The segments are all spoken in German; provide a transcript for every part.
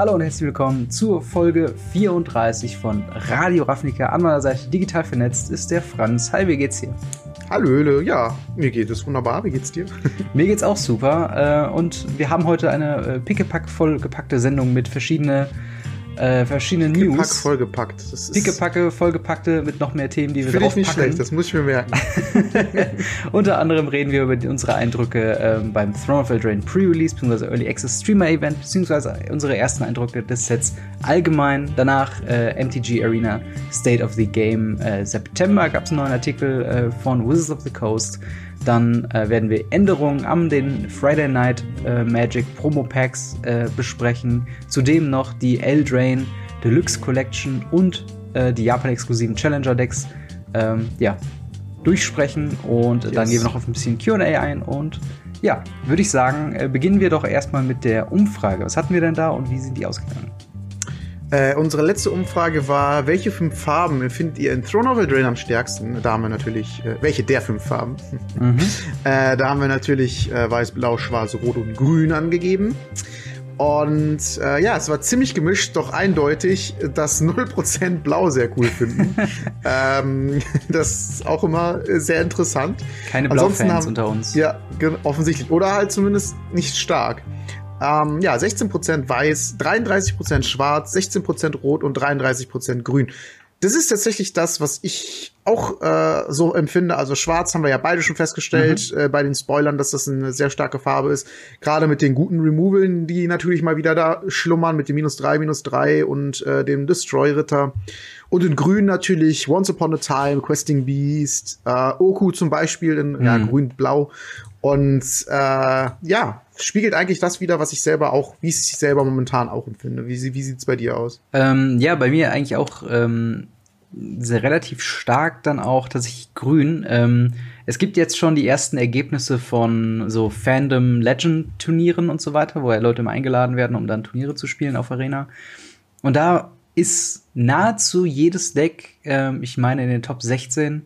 Hallo und herzlich willkommen zur Folge 34 von Radio Ravnica. An meiner Seite digital vernetzt ist der Franz. Hi, wie geht's dir? Hallöle, ja, mir geht es wunderbar. Wie geht's dir? mir geht's auch super. Äh, und wir haben heute eine äh, pickepack vollgepackte Sendung mit verschiedenen äh, verschiedene News. Pack vollgepackt. Pickepacke vollgepackte mit noch mehr Themen, die wir draufpacken. ich nicht schlecht, das muss ich mir merken. Unter anderem reden wir über die, unsere Eindrücke ähm, beim Throne of Eldraine Pre-Release bzw. Early Access Streamer Event bzw. unsere ersten Eindrücke des Sets allgemein. Danach äh, MTG Arena State of the Game äh, September gab es einen neuen Artikel äh, von Wizards of the Coast. Dann äh, werden wir Änderungen am den Friday Night äh, Magic Promo Packs äh, besprechen. Zudem noch die Eldrain Deluxe Collection und äh, die Japan-exklusiven Challenger Decks ähm, ja, durchsprechen. Und yes. dann gehen wir noch auf ein bisschen QA ein. Und ja, würde ich sagen, äh, beginnen wir doch erstmal mit der Umfrage. Was hatten wir denn da und wie sind die ausgegangen? Äh, unsere letzte Umfrage war, welche fünf Farben findet ihr in Throne of Eldraine am stärksten? Da haben wir natürlich, äh, welche der fünf Farben? Mhm. äh, da haben wir natürlich äh, weiß, blau, schwarz, rot und grün angegeben. Und äh, ja, es war ziemlich gemischt, doch eindeutig, dass 0% Blau sehr cool finden. ähm, das ist auch immer sehr interessant. Keine Blau-Fans unter uns. Ja, offensichtlich. Oder halt zumindest nicht stark. Ähm, ja, 16% weiß, 33% schwarz, 16% rot und 33% grün. Das ist tatsächlich das, was ich auch äh, so empfinde. Also schwarz haben wir ja beide schon festgestellt mhm. äh, bei den Spoilern, dass das eine sehr starke Farbe ist. Gerade mit den guten Removalen, die natürlich mal wieder da schlummern, mit dem minus drei, minus drei und äh, dem Destroy-Ritter. Und in grün natürlich Once Upon a Time, Questing Beast, äh, Oku zum Beispiel in mhm. ja, grün-blau. Und äh, ja, spiegelt eigentlich das wieder, was ich selber auch, wie ich selber momentan auch empfinde. Wie, wie sieht's bei dir aus? Ähm, ja, bei mir eigentlich auch ähm, sehr relativ stark dann auch tatsächlich grün. Ähm, es gibt jetzt schon die ersten Ergebnisse von so Fandom Legend Turnieren und so weiter, wo ja Leute immer eingeladen werden, um dann Turniere zu spielen auf Arena. Und da ist nahezu jedes Deck, ähm, ich meine in den Top 16,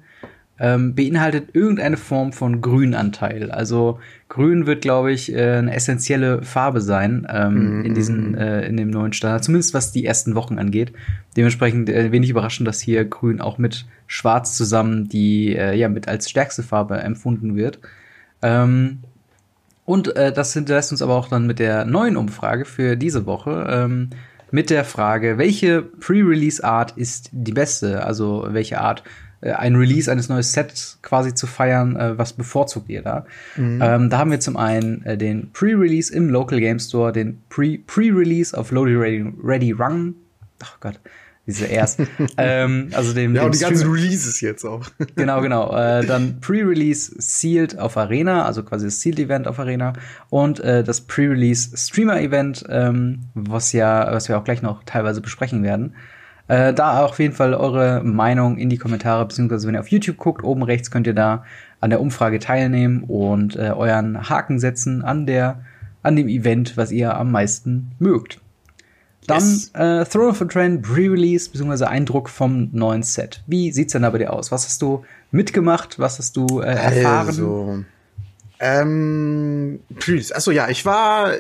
ähm, beinhaltet irgendeine Form von Grünanteil. Also Grün wird, glaube ich, äh, eine essentielle Farbe sein ähm, mm in diesem mhm. äh, in dem neuen Standard, zumindest was die ersten Wochen angeht. Dementsprechend äh, wenig überraschend, dass hier Grün auch mit Schwarz zusammen die äh, ja mit als stärkste Farbe empfunden wird. Ähm, und äh, das hinterlässt uns aber auch dann mit der neuen Umfrage für diese Woche. Ähm, mit der Frage, welche Pre-Release-Art ist die beste? Also welche Art ein Release eines neuen Sets quasi zu feiern, äh, was bevorzugt ihr da? Mhm. Ähm, da haben wir zum einen äh, den Pre-Release im Local Game Store, den Pre-Release auf Loaded Ready, Ready Run. Ach Gott, diese erst. ähm, also dem, ja, dem und die ganzen Releases jetzt auch. genau, genau. Äh, dann Pre-Release Sealed auf Arena, also quasi das Sealed Event auf Arena und äh, das Pre-Release Streamer Event, ähm, was ja, was wir auch gleich noch teilweise besprechen werden. Äh, da auf jeden Fall eure Meinung in die Kommentare, beziehungsweise wenn ihr auf YouTube guckt, oben rechts könnt ihr da an der Umfrage teilnehmen und äh, euren Haken setzen an der, an dem Event, was ihr am meisten mögt. Dann yes. äh, Throne of a Trend Pre-Release, beziehungsweise Eindruck vom neuen Set. Wie sieht's denn da bei dir aus? Was hast du mitgemacht? Was hast du äh, erfahren? Also, ähm, Achso, ja, ich war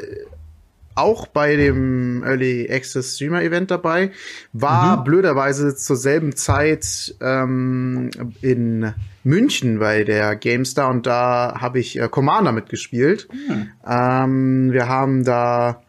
auch bei dem Early Access Streamer Event dabei, war mhm. blöderweise zur selben Zeit ähm, in München bei der GameStar und da habe ich äh, Commander mitgespielt. Mhm. Ähm, wir haben da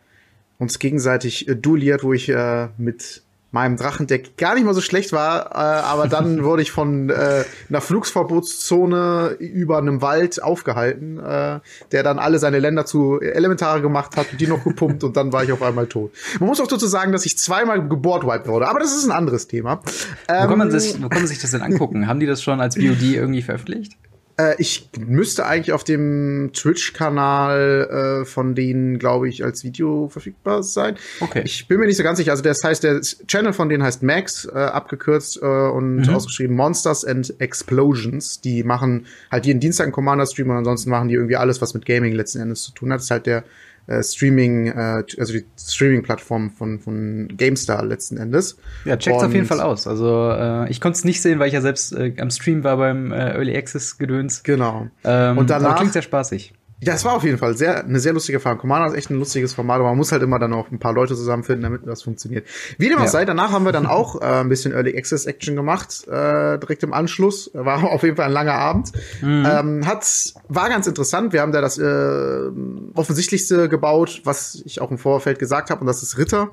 uns gegenseitig äh, duelliert, wo ich äh, mit meinem Drachendeck gar nicht mal so schlecht war, äh, aber dann wurde ich von äh, einer Flugsverbotszone über einem Wald aufgehalten, äh, der dann alle seine Länder zu Elementare gemacht hat, die noch gepumpt und dann war ich auf einmal tot. Man muss auch dazu sagen, dass ich zweimal geboardwiped wurde, aber das ist ein anderes Thema. Ähm, wo, kann man ähm, sich, wo kann man sich das denn angucken? Haben die das schon als VOD irgendwie veröffentlicht? Äh, ich müsste eigentlich auf dem Twitch-Kanal äh, von denen, glaube ich, als Video verfügbar sein. Okay. Ich bin mir nicht so ganz sicher. Also das heißt, der Channel von denen heißt Max, äh, abgekürzt äh, und mhm. ausgeschrieben Monsters and Explosions. Die machen halt jeden Dienstag einen Commander-Stream und ansonsten machen die irgendwie alles, was mit Gaming letzten Endes zu tun hat. Das ist halt der äh, Streaming, äh, also die Streaming-Plattform von, von GameStar letzten Endes. Ja, checkt's auf jeden Fall aus. Also äh, ich konnte es nicht sehen, weil ich ja selbst äh, am Stream war beim äh, Early Access Gedöns. Genau. Ähm, und danach klingt sehr spaßig. Ja, es war auf jeden Fall sehr, eine sehr lustige Erfahrung. Commander ist echt ein lustiges Format, aber man muss halt immer dann auch ein paar Leute zusammenfinden, damit das funktioniert. Wie dem auch Ja. sei, danach haben wir dann auch äh, ein bisschen Early Access Action gemacht, äh, direkt im Anschluss. War auf jeden Fall ein langer Abend. Ähm, hat, war ganz interessant. Wir haben da das äh, offensichtlichste gebaut, was ich auch im Vorfeld gesagt habe, und das ist Ritter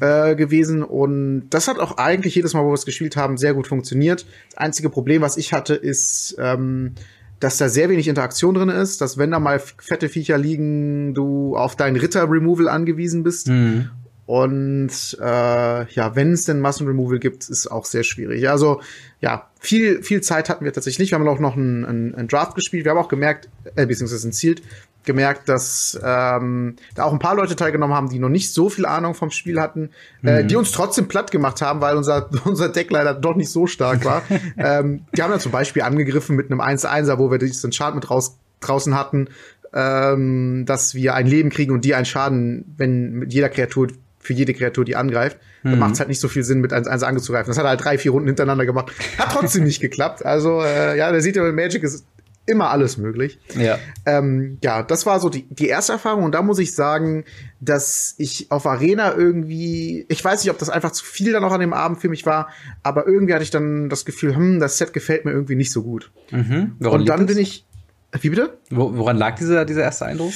äh, gewesen. Und das hat auch eigentlich jedes Mal, wo wir es gespielt haben, sehr gut funktioniert. Das einzige Problem, was ich hatte, ist, ähm, dass da sehr wenig Interaktion drin ist, dass wenn da mal fette Viecher liegen, du auf dein Ritter-Removal angewiesen bist. Mhm. Und äh, ja, wenn es denn Massenremoval gibt, ist auch sehr schwierig. Also ja, viel, viel Zeit hatten wir tatsächlich nicht. Wir haben auch noch einen, einen, einen Draft gespielt. Wir haben auch gemerkt, äh, beziehungsweise ein Ziel, gemerkt, dass ähm, da auch ein paar Leute teilgenommen haben, die noch nicht so viel Ahnung vom Spiel hatten, äh, die uns trotzdem platt gemacht haben, weil unser, unser Deck leider doch nicht so stark war. ähm, die haben dann zum Beispiel angegriffen mit einem 1-1er, wo wir dieses Enchantment raus, draußen hatten, ähm, dass wir ein Leben kriegen und die einen Schaden, wenn mit jeder Kreatur für jede Kreatur, die angreift. Dann macht es halt nicht so viel Sinn, mit 1-1 anzugreifen. Das hat er halt drei, vier Runden hintereinander gemacht. Hat trotzdem nicht geklappt. Also, äh, ja, der sieht ja, mit Magic ist immer alles möglich. Ja. Ähm, ja, das war so die, die erste Erfahrung und da muss ich sagen, dass ich auf Arena irgendwie, ich weiß nicht, ob das einfach zu viel dann auch an dem Abend für mich war, aber irgendwie hatte ich dann das Gefühl, hm, das Set gefällt mir irgendwie nicht so gut. Mhm. Woran und dann bin ich, wie bitte? Wo, woran lag dieser, dieser erste Eindruck?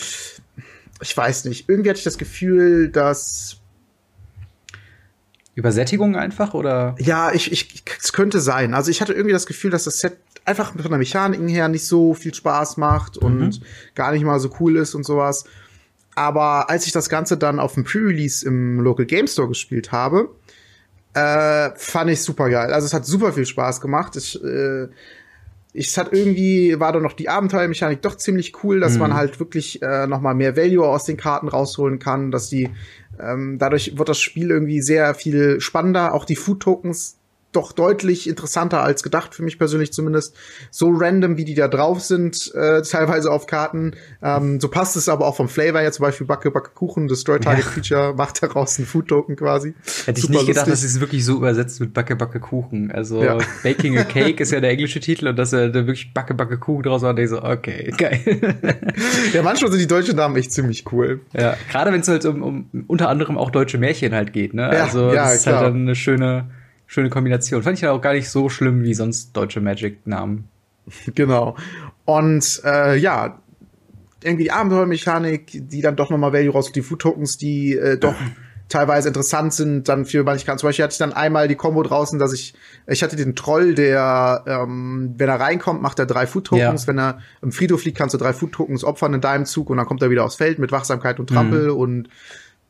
Ich weiß nicht. Irgendwie hatte ich das Gefühl, dass Übersättigung einfach oder? Ja, ich, ich, es könnte sein. Also ich hatte irgendwie das Gefühl, dass das Set einfach von der Mechanik her nicht so viel Spaß macht und gar nicht mal so cool ist und sowas. Aber als ich das Ganze dann auf dem Pre-Release im Local Game Store gespielt habe, äh, fand ich super geil. Also es hat super viel Spaß gemacht. Ich, äh, ich es hat irgendwie war da noch die Abenteuermechanik doch ziemlich cool, dass man halt wirklich äh, noch mal mehr Value aus den Karten rausholen kann, dass die ähm, dadurch wird das Spiel irgendwie sehr viel spannender. Auch die Food Tokens doch deutlich interessanter als gedacht, für mich persönlich zumindest. So random, wie die da drauf sind, äh, teilweise auf Karten. Ähm, so passt es aber auch vom Flavor her, zum Beispiel Backe, Backe, Kuchen, Destroy Target Ja. Feature macht daraus einen Food Token quasi. Hätte ich Super nicht gedacht, dass lustig. sie es wirklich so übersetzt mit Backe, Backe, Kuchen. Also Ja. Baking a Cake ist ja der englische Titel und dass er da wirklich Backe, Backe, Kuchen draus war, und ich so, okay, geil. Ja, manchmal sind die deutschen Namen echt ziemlich cool. ja, gerade wenn es halt um, um unter anderem auch deutsche Märchen halt geht, ne? Ja, also ja, das ist klar. halt dann eine schöne, schöne Kombination. Fand ich ja auch gar nicht so schlimm wie sonst deutsche Magic-Namen. Genau. Und äh, ja, irgendwie die Abenteuermechanik, die dann doch nochmal Value raus, die Food Tokens, die äh, doch teilweise interessant sind, dann für manche. Zum Beispiel hatte ich dann einmal die Combo draußen, dass ich, ich hatte den Troll, der, ähm, wenn er reinkommt, macht er drei Food Tokens. Ja. Wenn er im Friedhof liegt, kannst du drei Food Tokens opfern in deinem Zug und dann kommt er wieder aufs Feld mit Wachsamkeit und Trampel und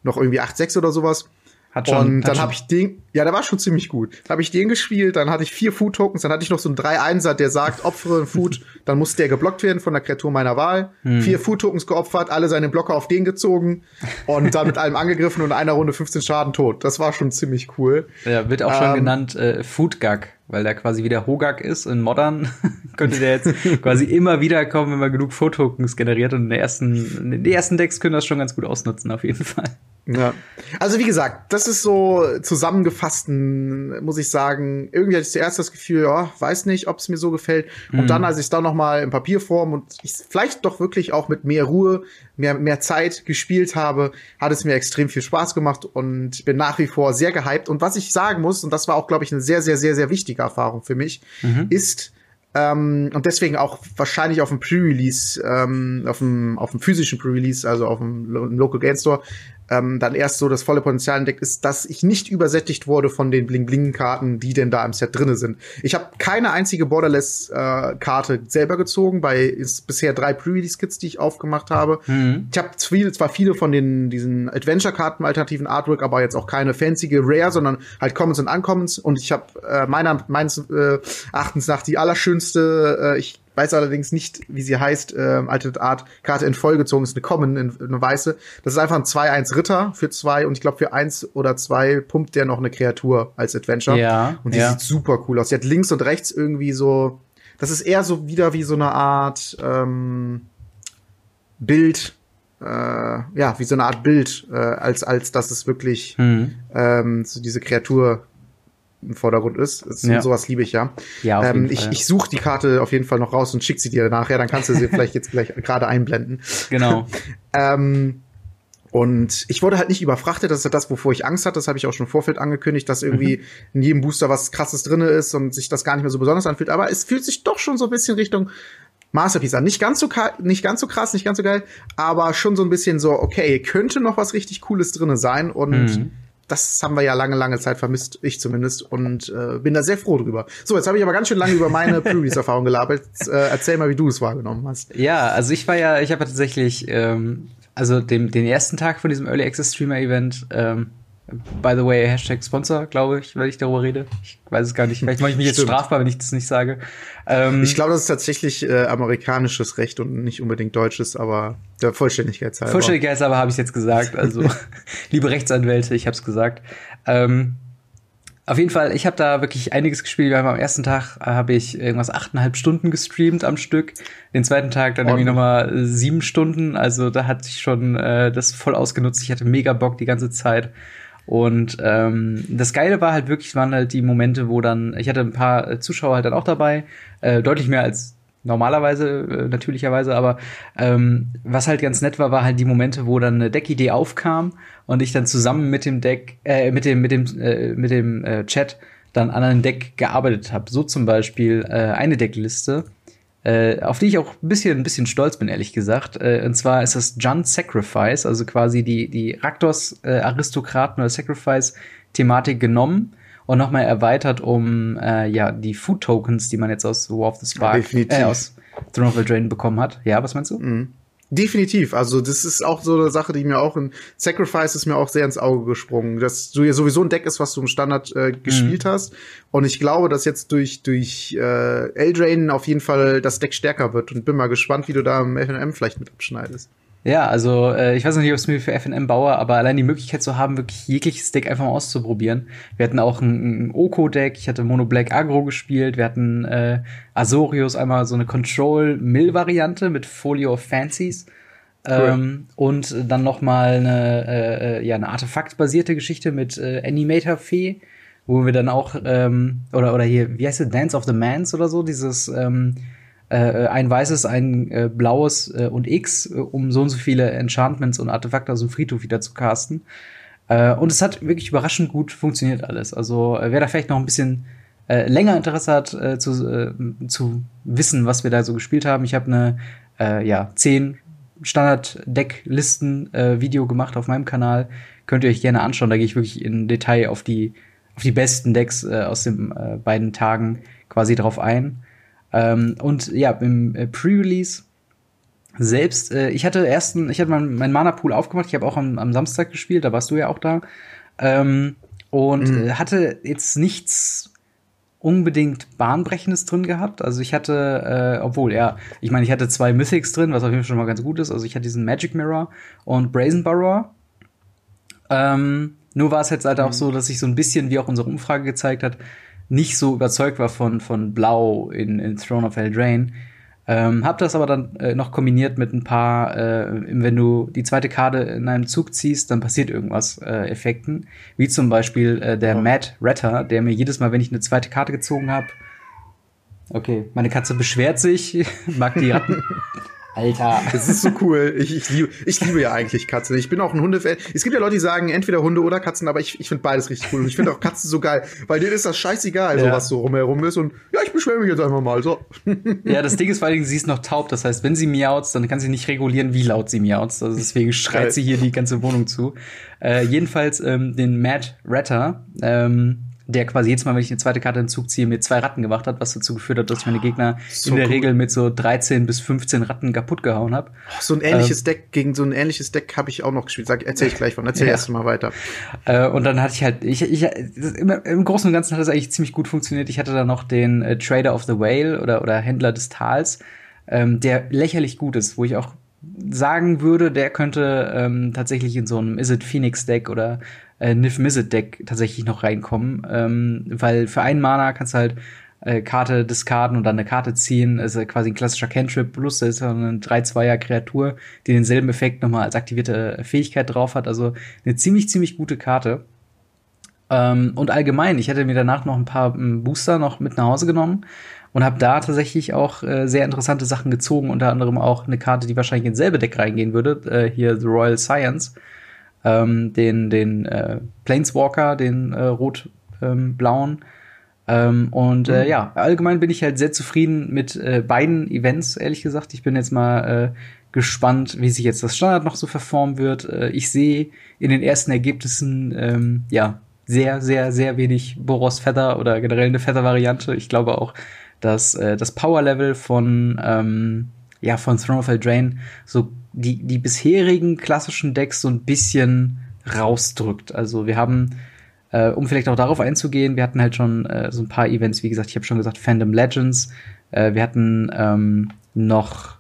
noch irgendwie 8-6 oder sowas. Hat schon, und hat dann habe ich den, ja, der war schon ziemlich gut. Dann habe ich den gespielt, dann hatte ich vier Food Tokens, dann hatte ich noch so einen 3-1er, der sagt, opfere einen Food, dann muss der geblockt werden von der Kreatur meiner Wahl. Hm. Vier Food Tokens geopfert, alle seine Blocker auf den gezogen und dann mit allem angegriffen und in einer Runde 15 Schaden tot. Das war schon ziemlich cool. Ja, wird auch schon Ähm, genannt äh, Food Gag, weil der quasi wieder Hogak ist. In Modern könnte der jetzt quasi immer wieder kommen, wenn man genug Food-Tokens generiert. Und in der ersten, in den ersten Decks können das schon ganz gut ausnutzen, auf jeden Fall. Ja. Also wie gesagt, das ist so zusammengefasst, ein, muss ich sagen, irgendwie hatte ich zuerst das Gefühl, ja, weiß nicht, ob es mir so gefällt. Und dann, als ich es dann noch mal in Papierform und ich vielleicht doch wirklich auch mit mehr Ruhe, mehr, mehr Zeit gespielt habe, hat es mir extrem viel Spaß gemacht und bin nach wie vor sehr gehypt. Und was ich sagen muss, und das war auch, glaube ich, eine sehr, sehr, sehr, sehr wichtige Erfahrung für mich, ist, ähm, und deswegen auch wahrscheinlich auf dem Pre-Release, ähm, auf dem, auf dem physischen Pre-Release, also auf dem Lo Local Game Store, ähm, dann erst so das volle Potenzial entdeckt ist, dass ich nicht übersättigt wurde von den Bling-Bling-Karten, die denn da im Set drinne sind. Ich habe keine einzige Borderless-Karte selber gezogen, bei ist bisher drei Pre-Release-Kits, die ich aufgemacht habe. Ich habe zwar viele von den diesen Adventure-Karten alternativen Artwork, aber jetzt auch keine fancy Rare, sondern halt Commons und Uncommons. Und ich habe äh, meiner meines äh, Erachtens nach die allerschönste, äh, ich weiß allerdings nicht, wie sie heißt, äh, alte Art Karte in Folge gezogen ist eine Common, in, eine weiße. Das ist einfach ein 2-1 Ritter für zwei und ich glaube für eins oder zwei pumpt der noch eine Kreatur als Adventure. Ja, Und die ja. sieht super cool aus. Die hat links und rechts irgendwie so, das ist eher so wieder wie so eine Art ähm, Bild, äh, ja, wie so eine Art Bild, äh, als, als dass es wirklich Mhm. ähm, so diese Kreatur im Vordergrund ist. ist ja. Sowas liebe ich ja. Ja, ähm, ich, ich suche die Karte auf jeden Fall noch raus und schick sie dir nachher, dann kannst du sie vielleicht jetzt gleich gerade einblenden. Genau. ähm, und ich wurde halt nicht überfrachtet, das ist ja das, wovor ich Angst hatte. Das habe ich auch schon im Vorfeld angekündigt, dass irgendwie mhm. in jedem Booster was krasses drinne ist und sich das gar nicht mehr so besonders anfühlt. Aber es fühlt sich doch schon so ein bisschen Richtung Masterpiece an. Nicht ganz so nicht ganz so krass, nicht ganz so geil, aber schon so ein bisschen so, okay, könnte noch was richtig Cooles drinne sein und mhm. Das haben wir ja lange, lange Zeit vermisst, ich zumindest, und äh, bin da sehr froh drüber. So, jetzt habe ich aber ganz schön lange über meine Pre-Release-Erfahrung gelabert. Äh, erzähl mal, wie du es wahrgenommen hast. Ja, also ich war ja, ich habe tatsächlich, ähm, also dem, den ersten Tag von diesem Early Access Streamer Event, ähm, By the way, Hashtag Sponsor, glaube ich, wenn ich darüber rede. Ich weiß es gar nicht. Vielleicht mache ich mich jetzt strafbar, wenn ich das nicht sage. Ähm, ich glaube, das ist tatsächlich äh, amerikanisches Recht und nicht unbedingt deutsches, aber der Vollständigkeit halber. Vollständigkeit halber habe ich jetzt gesagt. Also, liebe Rechtsanwälte, ich habe es gesagt. Ähm, auf jeden Fall, ich habe da wirklich einiges gespielt. Wir haben am ersten Tag äh, habe ich irgendwas achteinhalb Stunden gestreamt am Stück. Den zweiten Tag dann irgendwie nochmal sieben Stunden. Also da hatte ich schon äh, das voll ausgenutzt. Ich hatte mega Bock die ganze Zeit. Und ähm, das Geile war halt wirklich, waren halt die Momente, wo dann, ich hatte ein paar Zuschauer halt dann auch dabei, äh, deutlich mehr als normalerweise, äh, natürlicherweise, aber ähm, was halt ganz nett war, war halt die Momente, wo dann eine Deckidee aufkam und ich dann zusammen mit dem Deck, äh, mit dem, mit dem, äh, mit dem äh, Chat dann an einem Deck gearbeitet habe. So zum Beispiel äh, eine Deckliste, äh, auf die ich auch ein bisschen, ein bisschen stolz bin, ehrlich gesagt. Äh, und zwar ist das Jun Sacrifice, also quasi die, die Raktos-Aristokraten äh, oder Sacrifice-Thematik genommen und nochmal erweitert um äh, ja die Food Tokens, die man jetzt aus War of the Spark, äh, aus Throne of the Drain bekommen hat. Ja, was meinst du? Mhm. Definitiv. Also das ist auch so eine Sache, die mir auch in Sacrifice ist mir auch sehr ins Auge gesprungen, dass du ja sowieso ein Deck ist, was du im Standard äh, gespielt mhm. hast. Und ich glaube, dass jetzt durch durch äh, Eldrain auf jeden Fall das Deck stärker wird und bin mal gespannt, wie du da im FNM vielleicht mit abschneidest. Ja, also äh, ich weiß noch nicht, ob es mir für FNM baue, aber allein die Möglichkeit zu haben, wirklich jegliches Deck einfach mal auszuprobieren. Wir hatten auch ein, ein Oko-Deck, ich hatte Mono Black Agro gespielt, wir hatten äh, Azorius, einmal so eine Control-Mill-Variante mit Folio of Fancies. Cool. Ähm, und dann noch mal eine, äh, äh ja, eine Artefakt-basierte Geschichte mit äh, Animator Fee, wo wir dann auch, ähm, oder, oder hier, wie heißt es, Dance of the Mans oder so, dieses ähm, äh, ein weißes, ein äh, blaues äh, und X, äh, um so und so viele Enchantments und Artefakte aus dem Friedhof wieder zu casten. Äh, und es hat wirklich überraschend gut funktioniert alles. Also äh, wer da vielleicht noch ein bisschen äh, länger Interesse hat, äh, zu, äh, zu wissen, was wir da so gespielt haben, ich habe eine äh, ja, zehn Standard-Deck-Listen-Video äh, gemacht auf meinem Kanal. Könnt ihr euch gerne anschauen. Da gehe ich wirklich in Detail auf die, auf die besten Decks äh, aus den äh, beiden Tagen quasi drauf ein. Ähm, und ja, im äh, Pre-Release selbst, äh, ich hatte ersten, ich hatte mein, mein Mana-Pool aufgemacht, ich habe auch am, am Samstag gespielt, da warst du ja auch da. Ähm, und mhm. äh, hatte jetzt nichts unbedingt Bahnbrechendes drin gehabt. Also ich hatte, äh, obwohl, ja, ich meine, ich hatte zwei Mythics drin, was auf jeden Fall schon mal ganz gut ist. Also ich hatte diesen Magic Mirror und Brazen Burrower. Ähm, nur war es jetzt halt mhm. auch so, dass ich so ein bisschen, wie auch unsere Umfrage gezeigt hat, nicht so überzeugt war von, von Blau in, in Throne of Eldraine. Ähm, hab das aber dann äh, noch kombiniert mit ein paar, äh, wenn du die zweite Karte in einem Zug ziehst, dann passiert irgendwas äh, Effekten. Wie zum Beispiel äh, der oh. Matt Retter, der mir jedes Mal, wenn ich eine zweite Karte gezogen habe, okay, meine Katze beschwert sich, mag die Ratten. Alter. Das ist so cool. Ich, ich, liebe, ich liebe ja eigentlich Katzen. Ich bin auch ein Hundefan. Es gibt ja Leute, die sagen, entweder Hunde oder Katzen, aber ich, ich finde beides richtig cool. Und ich finde auch Katzen so geil, weil denen ist das scheißegal, ja. so was so rumherum ist. Und ja, ich beschwere mich jetzt einfach mal. So. Ja, das Ding ist vor allem, sie ist noch taub. Das heißt, wenn sie miaut, dann kann sie nicht regulieren, wie laut sie miaut. Also deswegen schreit sie hier die ganze Wohnung zu. Äh, jedenfalls ähm, den Matt Ratter, ähm, der quasi jedes Mal, wenn ich eine zweite Karte in Zug ziehe, mir zwei Ratten gemacht hat, was dazu geführt hat, dass ich meine Gegner so in der cool. Regel mit so 13 bis 15 Ratten kaputt gehauen habe. So ein ähnliches ähm, Deck, gegen so ein ähnliches Deck habe ich auch noch gespielt. Sag, erzähl ich gleich von, erzähl ja. erst mal weiter. Äh, und dann hatte ich halt, ich, ich, im, im Großen und Ganzen hat das eigentlich ziemlich gut funktioniert. Ich hatte da noch den äh, Trader of the Whale oder, oder Händler des Tals, ähm, der lächerlich gut ist, wo ich auch sagen würde, der könnte ähm, tatsächlich in so einem Is it Phoenix Deck oder äh, Niv Mizzet Deck tatsächlich noch reinkommen, ähm, weil für einen Mana kannst du halt äh, Karte diskarden und dann eine Karte ziehen. ist äh, quasi ein klassischer Cantrip, plus da ist eine 3-2er Kreatur, die denselben Effekt nochmal als aktivierte Fähigkeit drauf hat. Also eine ziemlich, ziemlich gute Karte. Ähm, und allgemein, ich hätte mir danach noch ein paar ähm, Booster noch mit nach Hause genommen und habe da tatsächlich auch äh, sehr interessante Sachen gezogen, unter anderem auch eine Karte, die wahrscheinlich ins selbe Deck reingehen würde, äh, hier The Royal Science, ähm, den, den äh, Planeswalker, den äh, rot-blauen. Ähm, und äh, mhm. ja, allgemein bin ich halt sehr zufrieden mit äh, beiden Events, ehrlich gesagt. Ich bin jetzt mal äh, gespannt, wie sich jetzt das Standard noch so verformen wird. Äh, ich sehe in den ersten Ergebnissen ähm, ja sehr, sehr, sehr wenig Boros Feather oder generell eine Feather-Variante. Ich glaube auch, dass äh, das Power-Level von ähm, ja von Throne of Eldraine so die die bisherigen klassischen Decks so ein bisschen rausdrückt. Also wir haben äh, um vielleicht auch darauf einzugehen, wir hatten halt schon äh, so ein paar Events, wie gesagt, ich habe schon gesagt, Fandom Legends. Äh, wir hatten ähm, noch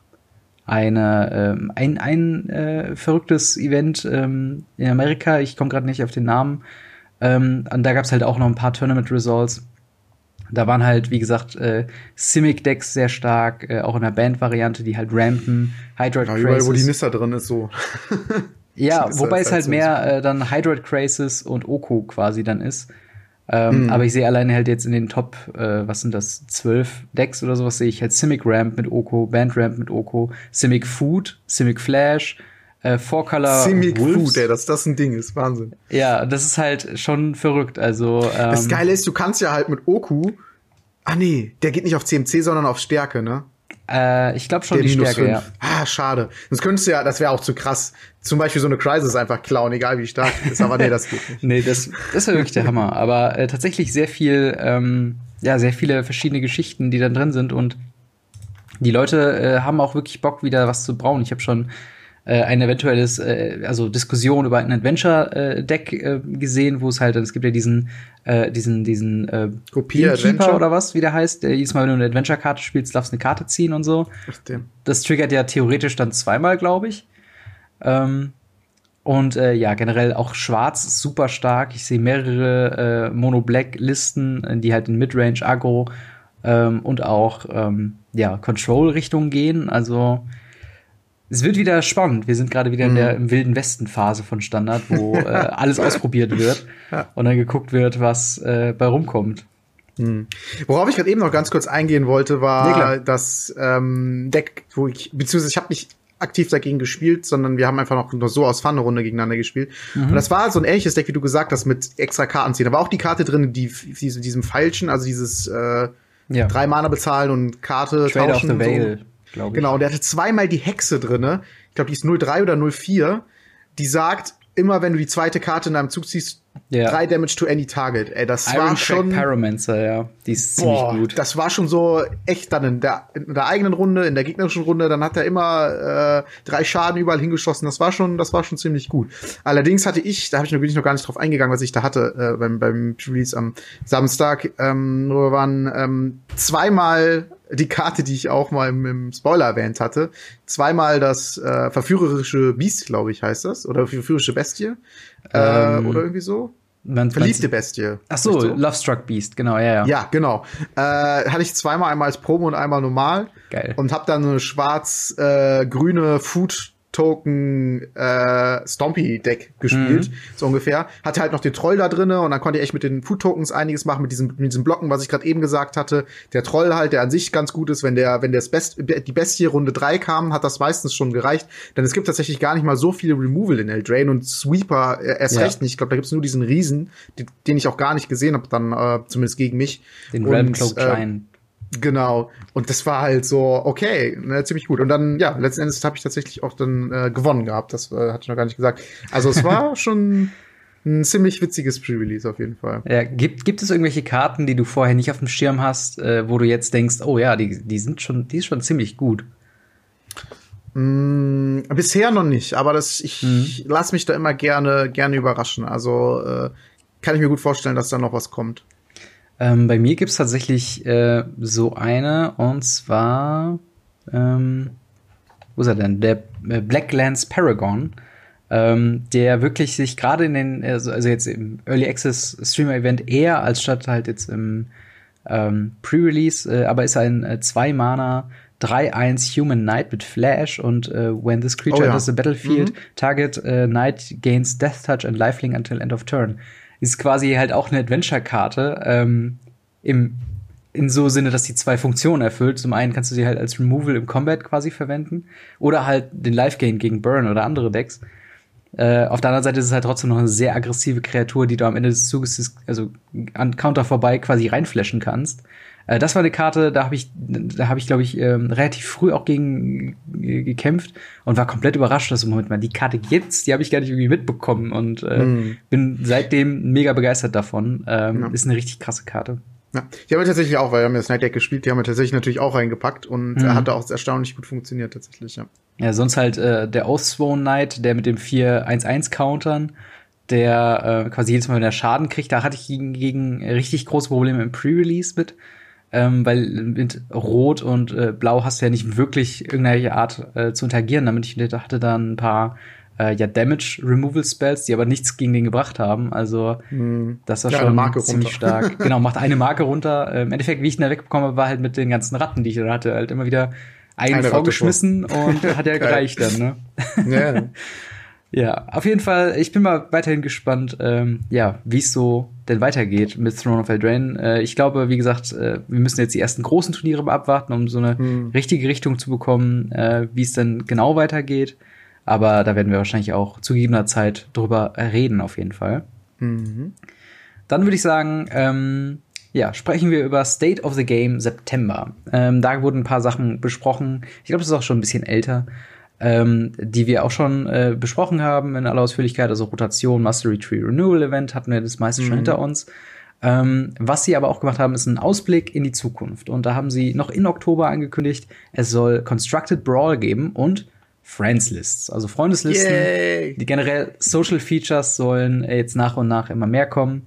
eine, ähm, ein, ein äh, verrücktes Event ähm, in Amerika, ich komme gerade nicht auf den Namen. Ähm, und da gab es halt auch noch ein paar Tournament Results. Da waren halt, wie gesagt, äh, Simic-Decks sehr stark, äh, auch in der Band-Variante, die halt rampen, Hydroid ja, Überall, wo die Nissa drin ist, so. Ja, wobei es halt, halt mehr äh, dann Hydroid Crisis und Oko quasi dann ist. Ähm, mhm. Aber ich sehe alleine halt jetzt in den Top, äh, was sind das, zwölf Decks oder sowas, sehe ich halt Simic Ramp mit Oko, Band Ramp mit Oko, Simic Food, Simic Flash, äh, Four Color Simic Wolves. Food, ey, dass das ein Ding ist, Wahnsinn. Ja, das ist halt schon verrückt. Also ähm, das Geile ist, du kannst ja halt mit Oku, ah nee, der geht nicht auf CMC, sondern auf Stärke, ne? Äh, ich glaube schon der die Stärke, ja. Ah, schade. Sonst könntest du ja, das wäre auch zu krass. Zum Beispiel so eine Crisis einfach klauen, egal wie stark ist. Aber nee, das geht nicht. nee, das, das wäre wirklich der Hammer. Aber äh, tatsächlich sehr viel, ähm, ja, sehr viele verschiedene Geschichten, die dann drin sind und die Leute äh, haben auch wirklich Bock, wieder was zu brauen. Ich habe schon äh, ein eventuelles, äh, also Diskussion über ein Adventure-Deck äh, gesehen, wo es halt, es gibt ja diesen, äh, diesen, diesen äh, Keeper oder was, wie der heißt, der jedes Mal, wenn du eine Adventure-Karte spielst, darfst du eine Karte ziehen und so. Stimmt. Das triggert ja theoretisch dann zweimal, glaube ich. Ähm, und äh, ja, generell auch Schwarz ist super stark. Ich sehe mehrere äh, Mono-Black-Listen, die halt in Midrange, Agro ähm, und auch ähm, ja, Control-Richtung gehen. Also es wird wieder spannend. Wir sind gerade wieder in der mhm. im wilden Westen Phase von Standard, wo äh, alles ausprobiert wird ja. und dann geguckt wird, was äh, bei rumkommt. Hm. Worauf ich gerade eben noch ganz kurz eingehen wollte, war nee, das ähm, Deck, wo ich, beziehungsweise ich habe nicht aktiv dagegen gespielt, sondern wir haben einfach noch nur so aus Fun eine Runde gegeneinander gespielt. Mhm. Und das war so ein ähnliches Deck, wie du gesagt hast, mit extra Karten ziehen. Da war auch die Karte drin, die, diese, diesem Pfeilchen, also dieses äh, ja. drei Mana bezahlen und Karte Trade tauschen. Of the Veil. So glaube. Genau, der hatte zweimal die Hexe drinne. Ich glaube, die ist 03 oder 04. Die sagt, immer wenn du die zweite Karte in deinem Zug ziehst, ja. Drei Damage to any target. Ey, das Iron war schon. Paramancer, ja. Die ist ziemlich boah, gut. Das war schon so echt dann in der, in der eigenen Runde, in der gegnerischen Runde, dann hat er immer äh, drei Schaden überall hingeschossen. Das war schon, das war schon ziemlich gut. Allerdings hatte ich, da habe ich natürlich noch gar nicht drauf eingegangen, was ich da hatte äh, beim, beim Release am Samstag. Ähm, nur waren ähm, zweimal die Karte, die ich auch mal im, im Spoiler erwähnt hatte. Zweimal das äh, verführerische Biest, glaube ich, heißt das. Oder verführerische Bestie. Äh, ähm, oder irgendwie so. Man, Verliebte Bestie. Ach so, so, Lovestruck Beast, genau, ja, ja. Ja, genau. Äh, hatte ich zweimal, einmal als Promo und einmal normal. Geil. Und habe dann eine schwarz-grüne äh, Food Token äh, Stompy Deck gespielt, mhm. so ungefähr. Hatte halt noch den Troll da drinne und dann konnte ich echt mit den Food Tokens einiges machen, mit diesen, mit diesen Blocken, was ich gerade eben gesagt hatte. Der Troll halt, der an sich ganz gut ist, wenn der, wenn das Best, die Bestie Runde 3 kam, hat das meistens schon gereicht. Denn es gibt tatsächlich gar nicht mal so viele Removal in Eldraine und Sweeper äh, erst ja. recht nicht. Ich glaube, da gibt's nur diesen Riesen, den, den ich auch gar nicht gesehen habe, dann äh, zumindest gegen mich. Den Realm Cloak äh, Genau. Und das war halt so, okay, ne, ziemlich gut. Und dann, ja, letzten Endes habe ich tatsächlich auch dann äh, gewonnen gehabt. Das äh, hatte ich noch gar nicht gesagt. Also es war schon ein ziemlich witziges Pre-Release auf jeden Fall. Ja, gibt, gibt es irgendwelche Karten, die du vorher nicht auf dem Schirm hast, äh, wo du jetzt denkst, oh ja, die, die sind schon, die ist schon ziemlich gut? Mm, bisher noch nicht, aber das, ich mhm. lass mich da immer gerne, gerne überraschen. Also äh, kann ich mir gut vorstellen, dass da noch was kommt. Ähm, bei mir gibt's tatsächlich äh, so eine, und zwar, ähm, wo ist er denn? Der äh, Blacklands Paragon, ähm, der wirklich sich gerade in den, also, also jetzt im Early Access Streamer Event eher als statt halt jetzt im ähm, Pre-Release, äh, aber ist ein äh, 2-Mana 3-1 Human Knight mit Flash und äh, when this creature oh, ja. enters the battlefield, mhm. target uh, Knight gains Death Touch and Lifelink until end of turn ist quasi halt auch eine Adventure-Karte. Ähm, im in so Sinne, dass sie zwei Funktionen erfüllt. Zum einen kannst du sie halt als Removal im Combat quasi verwenden oder halt den Life Gain gegen Burn oder andere Decks. Äh, auf der anderen Seite ist es halt trotzdem noch eine sehr aggressive Kreatur, die du am Ende des Zuges, also an Counter vorbei quasi reinflashen kannst. Äh, das war eine Karte, da habe ich, da habe ich, glaube ich, ähm, relativ früh auch gegen äh, gekämpft und war komplett überrascht, dass Moment mal die Karte jetzt, die habe ich gar nicht irgendwie mitbekommen und äh, mhm. bin seitdem mega begeistert davon. Ähm, ja. Ist eine richtig krasse Karte. Ja, die haben wir tatsächlich auch, weil wir haben ja Snipe Deck gespielt, die haben wir tatsächlich natürlich auch reingepackt und mhm. hat auch erstaunlich gut funktioniert tatsächlich, ja. Ja, sonst halt äh, der Oathsworn Knight, der mit dem 4-1-1 Countern, der äh, quasi jedes Mal, wenn er Schaden kriegt, da hatte ich gegen, gegen richtig große Probleme im Pre-Release mit, ähm, weil mit Rot und äh, Blau hast du ja nicht wirklich irgendeine Art äh, zu interagieren. Damit ich hatte dann ein paar äh, ja Damage Removal Spells, die aber nichts gegen den gebracht haben. Also hm. das war ja, schon ziemlich stark. genau, macht eine Marke runter. Äh, Im Endeffekt, wie ich ihn da wegbekomme, war halt mit den ganzen Ratten, die ich da hatte, halt immer wieder einen eine vorgeschmissen und hat ja gereicht dann, ne? Ja. ja, auf jeden Fall, ich bin mal weiterhin gespannt, ähm, ja, wie es so denn weitergeht mit Throne of Eldraine. Äh, ich glaube, wie gesagt, äh, wir müssen jetzt die ersten großen Turniere abwarten, um so eine hm. richtige Richtung zu bekommen, äh, wie es dann genau weitergeht. Aber da werden wir wahrscheinlich auch zu gegebener Zeit drüber reden, auf jeden Fall. Mhm. Dann würde ich sagen, ähm, ja, sprechen wir über State of the Game September. Ähm, da wurden ein paar Sachen besprochen. Ich glaube, das ist auch schon ein bisschen älter, ähm, die wir auch schon äh, besprochen haben in aller Ausführlichkeit. Also Rotation, Mastery Tree Renewal Event hatten wir das meiste mhm. schon hinter uns. Ähm, was sie aber auch gemacht haben, ist ein Ausblick in die Zukunft. Und da haben sie noch in Oktober angekündigt, es soll Constructed Brawl geben und Friends Lists, also Freundeslisten. Yay. Die generell Social Features sollen jetzt nach und nach immer mehr kommen.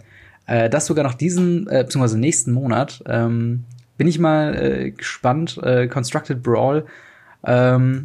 Äh, das sogar noch diesen, äh, beziehungsweise nächsten Monat. Ähm, bin ich mal äh, gespannt. Äh, Constructed Brawl. Ähm,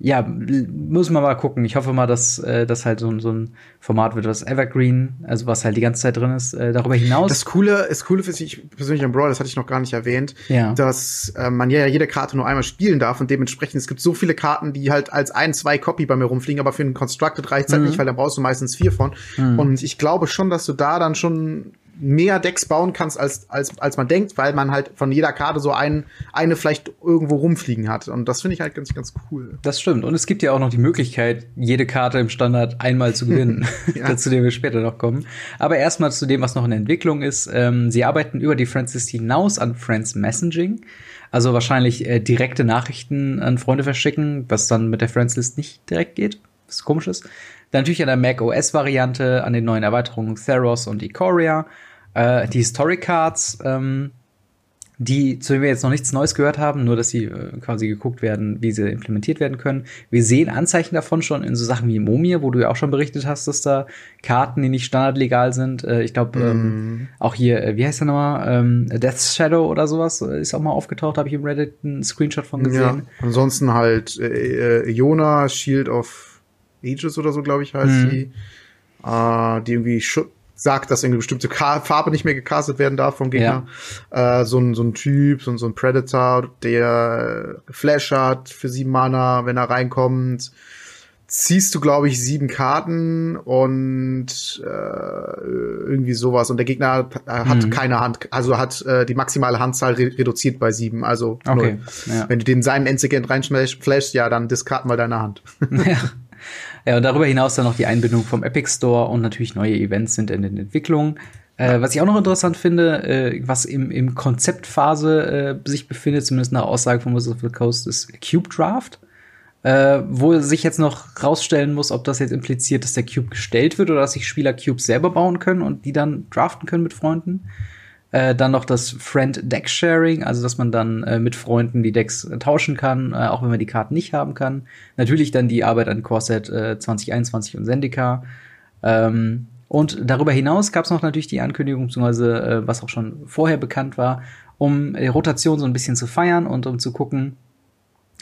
ja, muss man mal gucken. Ich hoffe mal, dass äh, das halt so, so ein Format wird, was Evergreen, also was halt die ganze Zeit drin ist. Äh, darüber hinaus. Das Coole, das Coole finde ich persönlich am Brawl, das hatte ich noch gar nicht erwähnt, ja. dass äh, man ja jede Karte nur einmal spielen darf und dementsprechend es gibt so viele Karten, die halt als ein, zwei Copy bei mir rumfliegen, aber für einen Constructed reicht's halt mhm. nicht, weil da brauchst du meistens vier von. Mhm. Und ich glaube schon, dass du da dann schon mehr Decks bauen kannst, als, als, als man denkt, weil man halt von jeder Karte so ein, eine vielleicht irgendwo rumfliegen hat. Und das finde ich halt ganz, ganz cool. Das stimmt. Und es gibt ja auch noch die Möglichkeit, jede Karte im Standard einmal zu gewinnen. ja. zu dem wir später noch kommen. Aber erstmal zu dem, was noch in Entwicklung ist. Ähm, sie arbeiten über die Friends List hinaus an Friends Messaging. Also wahrscheinlich äh, direkte Nachrichten an Freunde verschicken, was dann mit der Friends List nicht direkt geht. Was komisch ist. Dann natürlich an der Mac OS Variante, an den neuen Erweiterungen Theros und Ikoria. Äh, die Historic Cards, ähm, die, zu denen wir jetzt noch nichts Neues gehört haben, nur dass sie äh, quasi geguckt werden, wie sie implementiert werden können. Wir sehen Anzeichen davon schon in so Sachen wie Momir, wo du ja auch schon berichtet hast, dass da Karten, die nicht standardlegal sind, äh, ich glaube, ähm, mm. auch hier, äh, wie heißt der nochmal, ähm, Death Shadow oder sowas, äh, ist auch mal aufgetaucht, habe ich im Reddit einen Screenshot von gesehen. Ja, ansonsten halt äh, äh, Iona, Shield of Ages oder so, glaube ich, heißt mm. die, äh, die irgendwie Schutz sagt, dass eine bestimmte Ka Farbe nicht mehr gecastet werden darf vom Gegner. Ja. Äh, so, ein, so ein Typ, so, ein, so ein Predator, der Flash hat für sieben Mana, wenn er reinkommt. Ziehst du, glaube ich, sieben Karten und äh, irgendwie sowas. Und der Gegner hat mhm. keine Hand, also hat äh, die maximale Handzahl re reduziert bei sieben. Also okay. Ja. wenn du den seinen Endsegment reinflashst, ja, dann discard mal deine Hand. Ja. Ja, und darüber hinaus dann noch die Einbindung vom Epic Store und natürlich neue Events sind in den Entwicklungen. Äh, was ich auch noch interessant finde, äh, was im, im Konzeptphase äh, sich befindet, zumindest nach Aussage von Wizards of the Coast, ist Cube Draft. Äh, wo sich jetzt noch rausstellen muss, ob das jetzt impliziert, dass der Cube gestellt wird oder dass sich Spieler Cubes selber bauen können und die dann draften können mit Freunden. Äh, dann noch das Friend Deck Sharing, also dass man dann äh, mit Freunden die Decks äh, tauschen kann, äh, auch wenn man die Karten nicht haben kann. Natürlich dann die Arbeit an Corset äh, 2021 und Zendika. Ähm, und darüber hinaus gab es noch natürlich die Ankündigung, beziehungsweise was auch schon vorher bekannt war, um die Rotation so ein bisschen zu feiern und um zu gucken,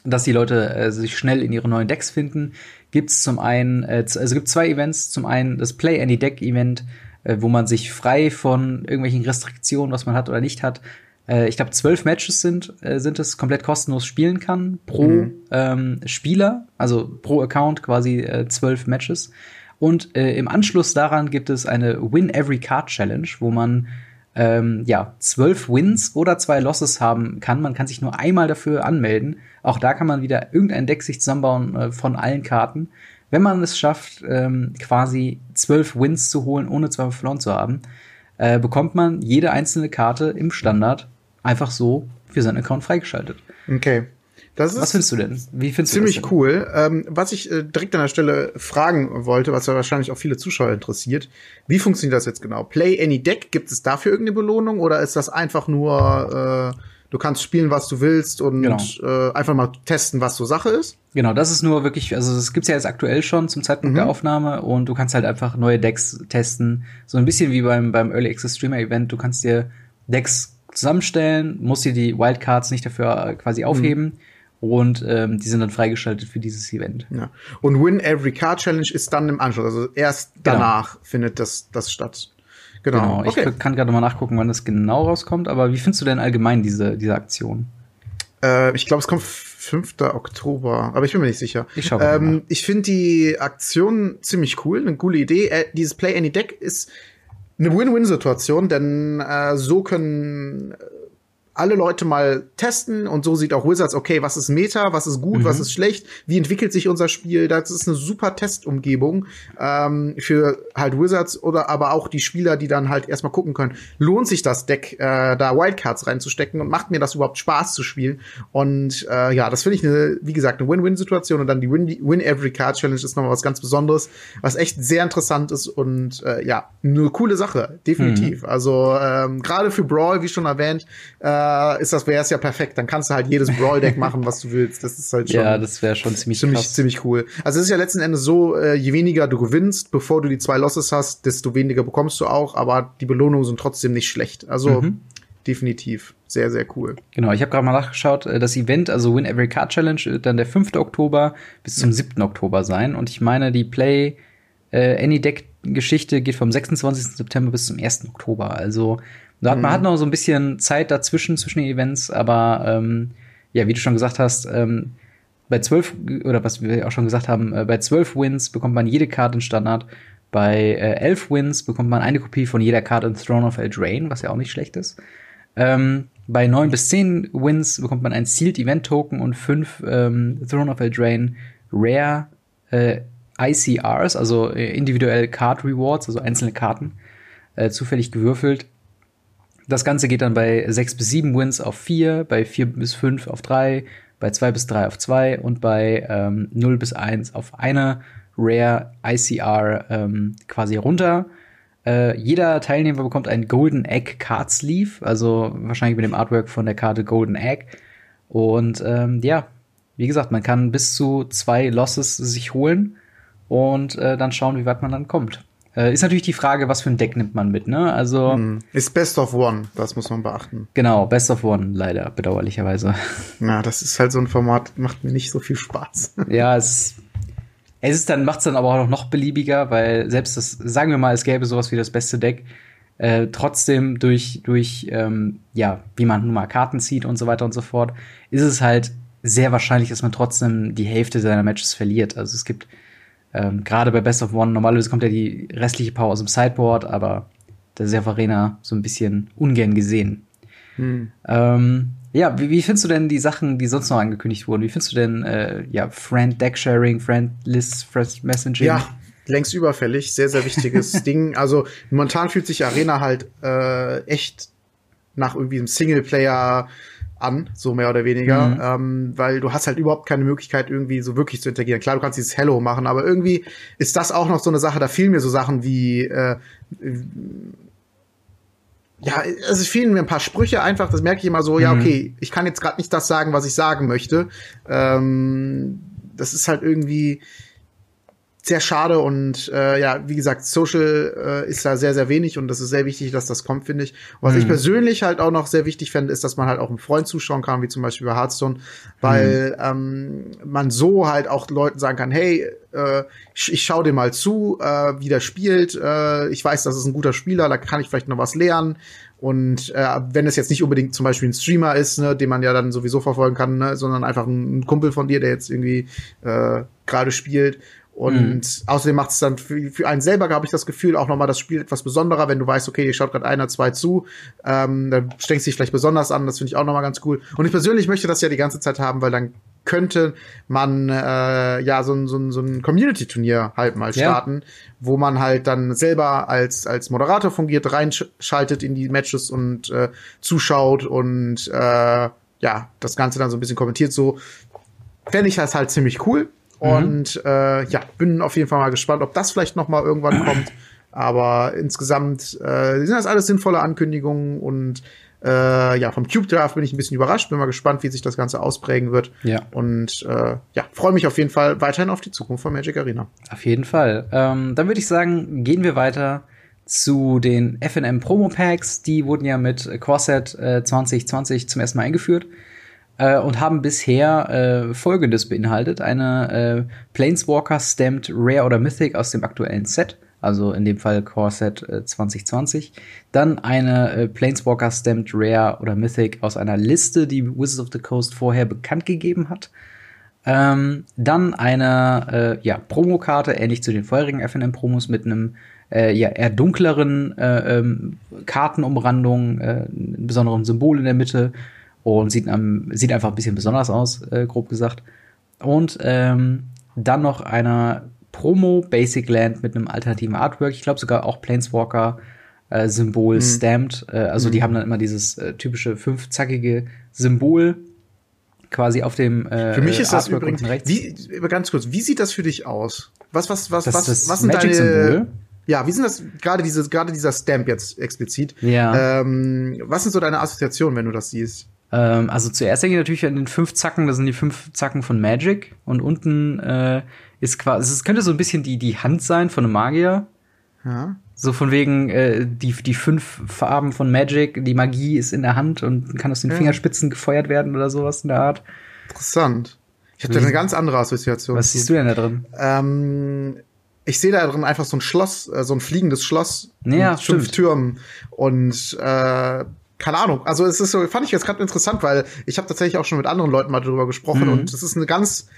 dass die Leute äh, sich schnell in ihre neuen Decks finden, gibt es zum einen, äh, also gibt zwei Events. Zum einen das Play Any Deck Event, äh, wo man sich frei von irgendwelchen Restriktionen, was man hat oder nicht hat, äh, ich glaube, zwölf Matches sind, äh, sind es, komplett kostenlos spielen kann pro mhm. ähm, Spieler, also pro Account quasi äh, zwölf Matches. Und äh, im Anschluss daran gibt es eine Win Every Card Challenge, wo man ähm, ja zwölf Wins oder zwei Losses haben kann. Man kann sich nur einmal dafür anmelden. Auch da kann man wieder irgendein Deck sich zusammenbauen äh, von allen Karten. Wenn man es schafft, ähm, quasi zwölf Wins zu holen, ohne zweimal verloren zu haben, äh, bekommt man jede einzelne Karte im Standard einfach so für seinen Account freigeschaltet. Okay. Das ist was findest du denn? Wie findest ziemlich du das denn? cool. Ähm, was ich äh, direkt an der Stelle fragen wollte, was ja wahrscheinlich auch viele Zuschauer interessiert, wie funktioniert das jetzt genau? Play Any Deck, gibt es dafür irgendeine Belohnung oder ist das einfach nur äh, du kannst spielen, was du willst und genau. äh, einfach mal testen, was so Sache ist? Genau, das ist nur wirklich, also das gibt's ja jetzt aktuell schon zum Zeitpunkt mhm. der Aufnahme und du kannst halt einfach neue Decks testen, so ein bisschen wie beim beim Early Access Streamer Event. Du kannst dir Decks zusammenstellen, musst dir die Wildcards nicht dafür äh, quasi mhm. aufheben. Mhm und ähm, die sind dann freigeschaltet für dieses Event. Ja. Und Win Every Card Challenge ist dann im Anschluss, also erst genau. danach genau. findet das, das statt. Genau. genau. Okay. Ich kann gerade mal nachgucken, wann das genau rauskommt, aber wie findest du denn allgemein diese, diese Aktion? Äh, ich glaube, es kommt 5. Oktober, aber ich bin mir nicht sicher. Ich ähm. Ich finde die Aktion ziemlich cool, eine coole Idee. Äh, dieses Play Any Deck ist eine Win-Win-Situation, denn äh, so können alle Leute mal testen und so sieht auch Wizards, okay, was ist Meta, was ist gut, mhm. was ist schlecht, wie entwickelt sich unser Spiel. Das ist eine super Testumgebung ähm, für halt Wizards oder aber auch die Spieler, die dann halt erstmal gucken können, lohnt sich das Deck, äh, da Wildcards reinzustecken und macht mir das überhaupt Spaß zu spielen. Und äh, ja, das finde ich eine, wie gesagt, eine Win-Win-Situation und dann die Win, Win Every Card Challenge ist nochmal was ganz Besonderes, was echt sehr interessant ist und äh, ja, eine coole Sache, definitiv. Mhm. Also ähm, gerade für Brawl, wie schon erwähnt, äh, äh, ist das wäre es ja perfekt. Dann kannst du halt jedes Brawl Deck machen, was du willst. Das ist halt schon Ja, das wäre schon ziemlich ziemlich krass. ziemlich cool. Also es ist ja letzten Endes so, äh, je weniger du gewinnst, bevor du die zwei Losses hast, desto weniger bekommst du auch, aber die Belohnungen sind trotzdem nicht schlecht. Also mhm. definitiv sehr sehr cool. Genau, ich habe gerade mal nachgeschaut, äh, das Event, also Win Every Card Challenge wird dann der 5. Oktober bis zum 7. Oktober sein und ich meine, die Play äh, Any Deck Geschichte geht vom 26. September bis zum 1. Oktober. Also da hat, man hat mhm. noch so ein bisschen Zeit dazwischen, zwischen den Events, aber ähm, ja, wie du schon gesagt hast, ähm, bei zwölf, oder was wir auch schon gesagt haben, äh, bei zwölf Wins bekommt man jede Karte in Standard. Bei äh, elf Wins bekommt man eine Kopie von jeder Karte in Throne of Eldraine, was ja auch nicht schlecht ist. Ähm, bei neun bis zehn Wins bekommt man ein Sealed Event Token und fünf ähm, Throne of Eldraine Rare äh, ICRs, also äh, individuell Card Rewards, also einzelne Karten, äh, zufällig gewürfelt. Das Ganze geht dann bei 6 bis 7 Wins auf 4, bei 4 bis 5 auf 3, bei 2 bis 3 auf 2 und bei ähm, 0 bis 1 auf eine Rare ICR ähm, quasi runter. Äh, jeder Teilnehmer bekommt ein Golden Egg Card Sleeve, also wahrscheinlich mit dem Artwork von der Karte Golden Egg. Und ähm, ja, wie gesagt, man kann bis zu zwei Losses sich holen und äh, dann schauen, wie weit man dann kommt. Äh, ist natürlich die Frage, was für ein Deck nimmt man mit, ne? Also. Hm. Ist Best of One, das muss man beachten. Genau, Best of One, leider, bedauerlicherweise. Na, das ist halt so ein Format, macht mir nicht so viel Spaß. ja, es, es ist dann, macht's dann aber auch noch beliebiger, weil selbst das, sagen wir mal, es gäbe sowas wie das beste Deck, äh, trotzdem durch, durch, ähm, ja, wie man nun mal Karten zieht und so weiter und so fort, ist es halt sehr wahrscheinlich, dass man trotzdem die Hälfte seiner Matches verliert. Also es gibt ähm, Gerade bei Best of One, normalerweise kommt ja die restliche Power aus dem Sideboard, aber das ist ja auf Arena so ein bisschen ungern gesehen. Hm. Ähm, ja, wie, wie findest du denn die Sachen, die sonst noch angekündigt wurden? Wie findest du denn äh, ja, Friend Deck Sharing, Friend List, Friend Messaging? Ja, längst überfällig, sehr, sehr wichtiges Ding. Also momentan fühlt sich Arena halt äh, echt nach irgendwie einem Singleplayer an, so mehr oder weniger, mhm. ähm, weil du hast halt überhaupt keine Möglichkeit, irgendwie so wirklich zu interagieren. Klar, du kannst dieses Hello machen, aber irgendwie ist das auch noch so eine Sache, da fehlen mir so Sachen wie äh, ja, es fehlen mir ein paar Sprüche einfach, das merke ich immer so, mhm. ja, okay, ich kann jetzt gerade nicht das sagen, was ich sagen möchte. Ähm, das ist halt irgendwie, sehr schade und äh, ja, wie gesagt, Social äh, ist da sehr, sehr wenig und das ist sehr wichtig, dass das kommt, finde ich. Und was mhm. ich persönlich halt auch noch sehr wichtig fände, ist, dass man halt auch einem Freund zuschauen kann, wie zum Beispiel bei Hearthstone, weil mhm. ähm, man so halt auch Leuten sagen kann, hey, äh, ich, ich schau dir mal zu, äh, wie der spielt, äh, ich weiß, das ist ein guter Spieler, da kann ich vielleicht noch was lernen. Und äh, wenn es jetzt nicht unbedingt zum Beispiel ein Streamer ist, ne, den man ja dann sowieso verfolgen kann, ne, sondern einfach ein, ein Kumpel von dir, der jetzt irgendwie äh, gerade spielt Und mhm. außerdem macht es dann für, für einen selber, habe ich das Gefühl, auch nochmal das Spiel etwas besonderer, wenn du weißt, okay, hier schaut gerade einer, zwei zu, ähm, dann strengst du dich vielleicht besonders an, das finde ich auch nochmal ganz cool. Und ich persönlich möchte das ja die ganze Zeit haben, weil dann könnte man äh, ja so ein, so ein, so ein Community-Turnier halt mal starten, ja. wo man halt dann selber als, als Moderator fungiert, reinschaltet in die Matches und äh, zuschaut und äh, ja, das Ganze dann so ein bisschen kommentiert. So fände ich das halt ziemlich cool. Mhm. Und äh, ja, bin auf jeden Fall mal gespannt, ob das vielleicht noch mal irgendwann kommt. Aber insgesamt äh, sind das alles sinnvolle Ankündigungen und äh, ja, vom Cube Draft bin ich ein bisschen überrascht. Bin mal gespannt, wie sich das Ganze ausprägen wird. Ja. Und äh, ja, freue mich auf jeden Fall weiterhin auf die Zukunft von Magic Arena. Auf jeden Fall. Ähm, dann würde ich sagen, gehen wir weiter zu den FNM Promo Packs. Die wurden ja mit Corset äh, 2020 zum ersten Mal eingeführt äh, und haben bisher äh, Folgendes beinhaltet. Eine äh, Planeswalker Stamped Rare oder Mythic aus dem aktuellen Set, also in dem Fall Core Set äh, 2020. Dann eine äh, Planeswalker Stamped Rare oder Mythic aus einer Liste, die Wizards of the Coast vorher bekannt gegeben hat. Ähm, dann eine äh, ja, Promokarte, ähnlich zu den vorherigen FNM-Promos, mit einem äh, ja, eher dunkleren äh, ähm, Kartenumrandung, äh, einem besonderen Symbol in der Mitte und sieht, ähm, sieht einfach ein bisschen besonders aus, äh, grob gesagt. Und ähm, dann noch einer Promo Basic Land mit einem alternativen Artwork. Ich glaube sogar auch Planeswalker äh, Symbol mhm. stamped. Äh, also mhm. die haben dann immer dieses äh, typische fünfzackige Symbol quasi auf dem äh, Für mich ist das Artwork übrigens rechts. Wie, ganz kurz, wie sieht das für dich aus? Was was was das, was das was sind Magic deine ja, wie sind das gerade diese gerade dieser Stamp jetzt explizit? Ja. Ähm, was sind so deine Assoziationen, wenn du das siehst? Ähm, also zuerst denke ich natürlich an den fünf Zacken, das sind die fünf Zacken von Magic. Und unten äh, ist quasi, es könnte so ein bisschen die, die Hand sein von einem Magier. Ja. So von wegen äh, die, die fünf Farben von Magic, die Magie ist in der Hand und kann aus den ja. Fingerspitzen gefeuert werden oder sowas in der Art. Interessant. Ich habe da eine ganz andere Assoziation. Was siehst du denn da drin? Ähm, ich sehe da drin einfach so ein Schloss, äh, so ein fliegendes Schloss ja, mit fünf Türmen und äh, keine Ahnung. Also es ist so, fand ich jetzt gerade interessant, weil ich habe tatsächlich auch schon mit anderen Leuten mal darüber gesprochen mhm. und es ist eine ganz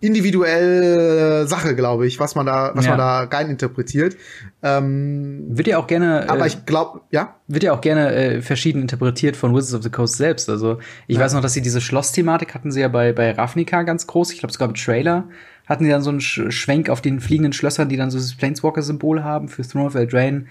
individuelle Sache, glaube ich, was man da, was ja. man da rein interpretiert. Ähm, wird ja auch gerne. Aber äh, ich glaube, ja. Wird ja auch gerne äh, verschieden interpretiert von Wizards of the Coast selbst. Also ich ja. weiß noch, dass sie diese Schlossthematik hatten sie ja bei bei Ravnica ganz groß. Ich glaube sogar im Trailer hatten sie dann so einen Schwenk auf den fliegenden Schlössern, die dann so das Planeswalker-Symbol haben für Throne of Eldraine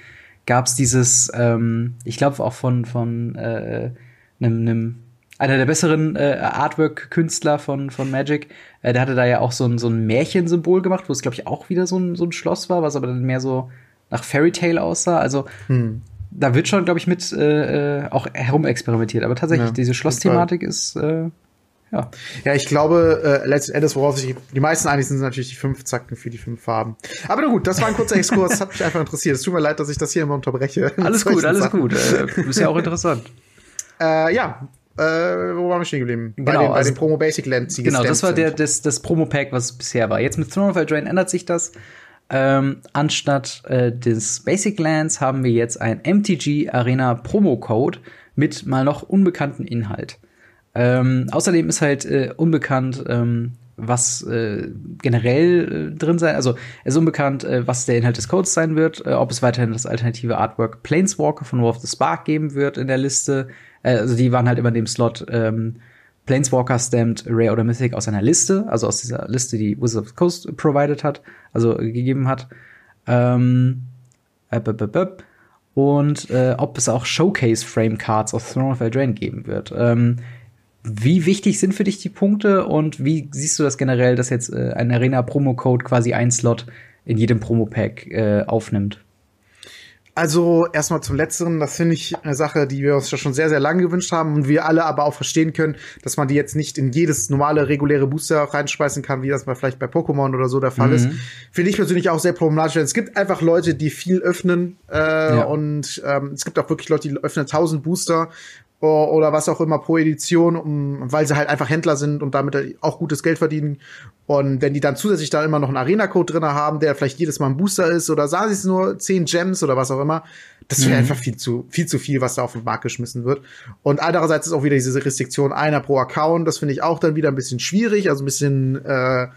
gab es dieses, ähm, ich glaube auch von von äh, einem, einem einer der besseren äh, Artwork-Künstler von, von Magic, äh, der hatte da ja auch so ein, so ein Märchensymbol gemacht, wo es, glaube ich, auch wieder so ein, so ein Schloss war, was aber dann mehr so nach Fairy Tale aussah. Also hm. da wird schon, glaube ich, mit äh, äh auch herumexperimentiert. Aber tatsächlich, ja, diese Schlossthematik ist äh, ja. Ja, ich glaube, äh, letzten Endes, worauf sich die meisten einig sind, sind natürlich die fünf Zacken für die fünf Farben. Aber na gut, das war ein kurzer Exkurs, das hat mich einfach interessiert. Es tut mir leid, dass ich das hier immer unterbreche. Alles gut, alles Sachen. gut. Äh, ist ja auch interessant. äh, ja, äh, wo waren wir stehen geblieben? Genau, bei, den, bei also, den Promo Basic Lands, die Genau, das war der, das, das Promo-Pack, was bisher war. Jetzt mit Throne of Eldraine ändert sich das. Ähm, anstatt äh, des Basic Lands haben wir jetzt ein MTG Arena Promo Code mit mal noch unbekannten Inhalt. Ähm, außerdem ist halt äh, unbekannt, ähm, was äh, generell äh, drin sein, also es ist unbekannt, äh, was der Inhalt des Codes sein wird, äh, ob es weiterhin das alternative Artwork Planeswalker von War of the Spark geben wird in der Liste. Äh, also die waren halt immer in dem Slot ähm, Planeswalker stamped Rare oder Mythic aus einer Liste, also aus dieser Liste, die Wizards of the Coast provided hat, also äh, gegeben hat. Ähm, äh, und äh, ob es auch Showcase Frame Cards aus Throne of Eldraine geben wird. Ähm, wie wichtig sind für dich die Punkte und wie siehst du das generell, dass jetzt äh, ein Arena-Promo-Code quasi ein Slot in jedem Promo-Pack äh, aufnimmt? Also erstmal zum Letzteren, das finde ich eine Sache, die wir uns schon sehr, sehr lange gewünscht haben und wir alle aber auch verstehen können, dass man die jetzt nicht in jedes normale, reguläre Booster reinspeisen kann, wie das mal vielleicht bei Pokémon oder so der Fall mhm. ist. Finde ich persönlich auch sehr problematisch. Es gibt einfach Leute, die viel öffnen äh, ja. und ähm, es gibt auch wirklich Leute, die öffnen tausend Booster oder was auch immer pro Edition, um, weil sie halt einfach Händler sind und damit auch gutes Geld verdienen. Und wenn die dann zusätzlich da immer noch einen Arena-Code drin haben, der vielleicht jedes Mal ein Booster ist oder sagen sie es nur zehn Gems oder was auch immer, das wäre mhm. einfach viel zu, viel zu viel, was da auf den Markt geschmissen wird. Und andererseits ist auch wieder diese Restriktion einer pro Account. Das finde ich auch dann wieder ein bisschen schwierig, also ein bisschen, äh,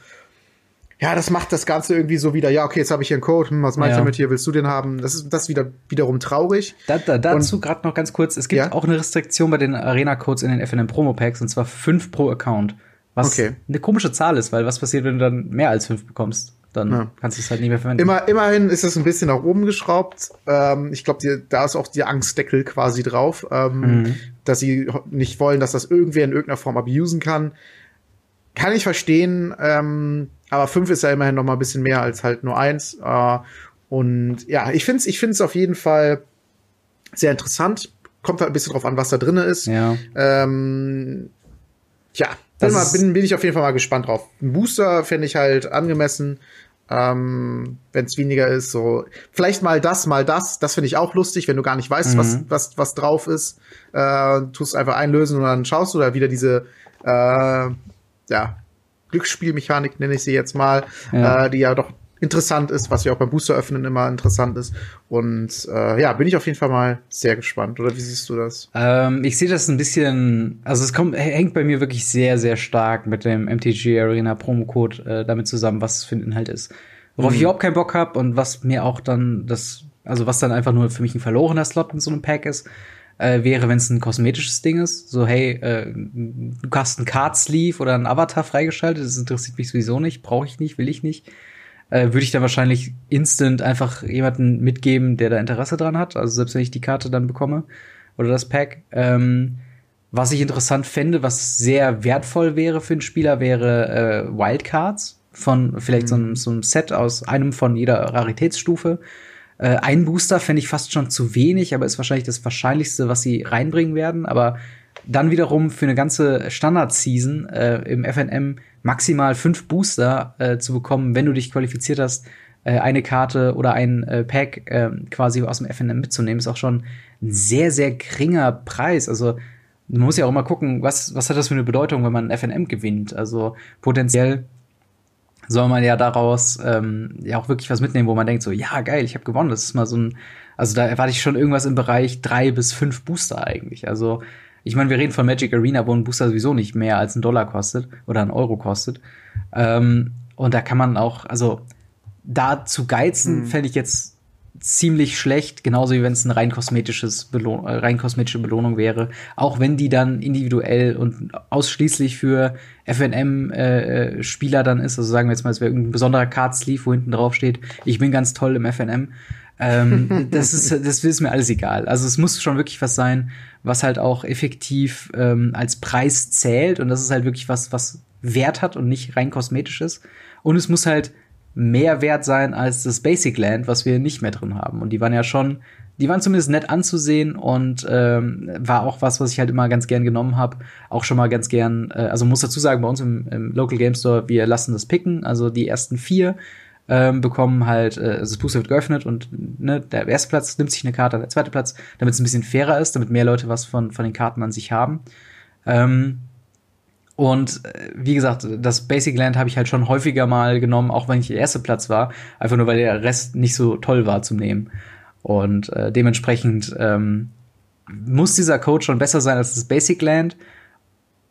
ja, das macht das Ganze irgendwie so wieder, ja, okay, jetzt habe ich hier einen Code, hm, was meinst du Ja. damit hier, willst du den haben? Das ist das wieder wiederum traurig. Da, da, dazu gerade noch ganz kurz. Es gibt Ja? auch eine Restriktion bei den Arena-Codes in den FNM Promo Packs und zwar fünf pro Account. Was Okay. eine komische Zahl ist, weil was passiert, wenn du dann mehr als fünf bekommst? Dann Ja. kannst du es halt nicht mehr verwenden. Immer, immerhin ist es ein bisschen nach oben geschraubt. Ähm, ich glaube, da ist auch die Angstdeckel quasi drauf, ähm, Mhm. dass sie nicht wollen, dass das irgendwer in irgendeiner Form abusen kann. Kann ich verstehen, ähm, aber fünf ist ja immerhin noch mal ein bisschen mehr als halt nur eins. Äh, und ja, ich finde es ich find's auf jeden Fall sehr interessant. Kommt halt ein bisschen drauf an, was da drin ist. Ja. Ähm, ja, bin, mal, bin, bin ich auf jeden Fall mal gespannt drauf. Ein Booster fände ich halt angemessen, ähm, wenn es weniger ist. So vielleicht mal das, mal das. Das finde ich auch lustig, wenn du gar nicht weißt, was, Mhm. was, was drauf ist. Äh, tust einfach einlösen und dann schaust du da wieder diese äh, ja, Glücksspielmechanik, nenne ich sie jetzt mal, Ja. Äh, die ja doch interessant ist, was ja auch beim Booster öffnen immer interessant ist. Und äh, ja, bin ich auf jeden Fall mal sehr gespannt. Oder wie siehst du das? Ähm, ich sehe das ein bisschen, also es kommt, hängt bei mir wirklich sehr, sehr stark mit dem MTG Arena Promo-Code äh, damit zusammen, was es für ein Inhalt ist. Worauf ich überhaupt keinen Bock habe und was mir auch dann das, also was dann einfach nur für mich ein verlorener Slot in so einem Pack ist, äh, wäre, wenn es ein kosmetisches Ding ist. So, hey, äh, du hast einen Card-Sleeve oder einen Avatar freigeschaltet, das interessiert mich sowieso nicht, brauche ich nicht, will ich nicht. Äh, würde ich dann wahrscheinlich instant einfach jemanden mitgeben, der da Interesse dran hat. Also selbst wenn ich die Karte dann bekomme oder das Pack. Ähm, was ich interessant fände, was sehr wertvoll wäre für einen Spieler, wäre äh, Wildcards von vielleicht so, einem, so einem Set aus einem von jeder Raritätsstufe. Äh, ein Booster fände ich fast schon zu wenig, aber ist wahrscheinlich das Wahrscheinlichste, was sie reinbringen werden. Aber dann wiederum für eine ganze Standard-Season äh, im FNM maximal fünf Booster äh, zu bekommen, wenn du dich qualifiziert hast, äh, eine Karte oder ein äh, Pack äh, quasi aus dem FNM mitzunehmen, ist auch schon ein sehr, sehr geringer Preis. Also man muss ja auch mal gucken, was, was hat das für eine Bedeutung, wenn man ein FNM gewinnt. Also potenziell soll man ja daraus ähm, ja auch wirklich was mitnehmen, wo man denkt so, ja geil, ich habe gewonnen. Das ist mal so ein, also da erwarte ich schon irgendwas im Bereich drei bis fünf Booster eigentlich. Also ich meine, wir reden von Magic Arena, wo ein Booster sowieso nicht mehr als ein Dollar kostet oder ein Euro kostet. Ähm, und da kann man auch, also da zu geizen, Mhm. fände ich jetzt ziemlich schlecht, genauso wie wenn es ein rein kosmetisches Belohn äh, rein kosmetische Belohnung wäre, auch wenn die dann individuell und ausschließlich für FNM äh, äh, Spieler dann ist, also sagen wir jetzt mal, es wäre irgendein besonderer Card Sleeve, wo hinten drauf steht, ich bin ganz toll im FNM. ähm, das ist das ist mir alles egal. Also es muss schon wirklich was sein, was halt auch effektiv ähm, als Preis zählt und das ist halt wirklich was was Wert hat und nicht rein kosmetisch ist und es muss halt mehr wert sein als das Basic Land, was wir nicht mehr drin haben. Und die waren ja schon, die waren zumindest nett anzusehen und ähm, war auch was, was ich halt immer ganz gern genommen habe. Auch schon mal ganz gern, äh, also muss dazu sagen, bei uns im, im Local Game Store, wir lassen das picken. Also die ersten vier ähm, bekommen halt, äh, also das Booster wird geöffnet und ne, der erste Platz nimmt sich eine Karte, der zweite Platz, damit es ein bisschen fairer ist, damit mehr Leute was von, von den Karten an sich haben. Ähm, und äh, wie gesagt, das Basic Land habe ich halt schon häufiger mal genommen, auch wenn ich der erste Platz war, einfach nur weil der Rest nicht so toll war zum Nehmen. Und äh, dementsprechend ähm, muss dieser Code schon besser sein als das Basic Land,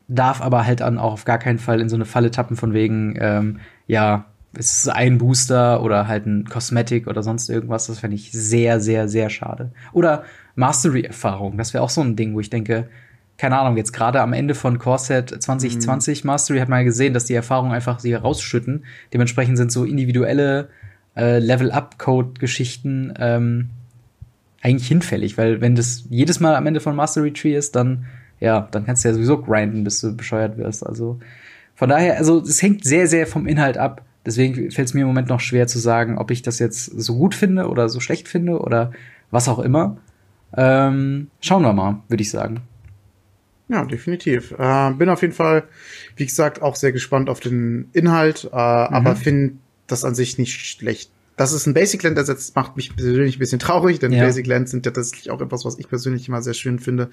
darf aber halt dann auch auf gar keinen Fall in so eine Falle tappen von wegen, ähm, ja, es ist ein Booster oder halt ein Cosmetic oder sonst irgendwas. Das fände ich sehr, sehr, sehr schade. Oder Mastery-Erfahrung, das wäre auch so ein Ding, wo ich denke, keine Ahnung, jetzt gerade am Ende von Corset 2020 Mastery hat man ja gesehen, dass die Erfahrungen einfach sie rausschütten. Dementsprechend sind so individuelle äh, Level-Up-Code-Geschichten ähm, eigentlich hinfällig, weil wenn das jedes Mal am Ende von Mastery Tree ist, dann ja, dann kannst du ja sowieso grinden, bis du bescheuert wirst. Also von daher, also es hängt sehr, sehr vom Inhalt ab. Deswegen fällt es mir im Moment noch schwer zu sagen, ob ich das jetzt so gut finde oder so schlecht finde oder was auch immer. Ähm, schauen wir mal, würde ich sagen. Ja, definitiv. Äh, bin auf jeden Fall, wie gesagt, auch sehr gespannt auf den Inhalt, äh, aber finde das an sich nicht schlecht. Dass es ein Basic Land ersetzt, macht mich persönlich ein bisschen traurig, denn Ja. Basic Lands sind ja tatsächlich auch etwas, was ich persönlich immer sehr schön finde.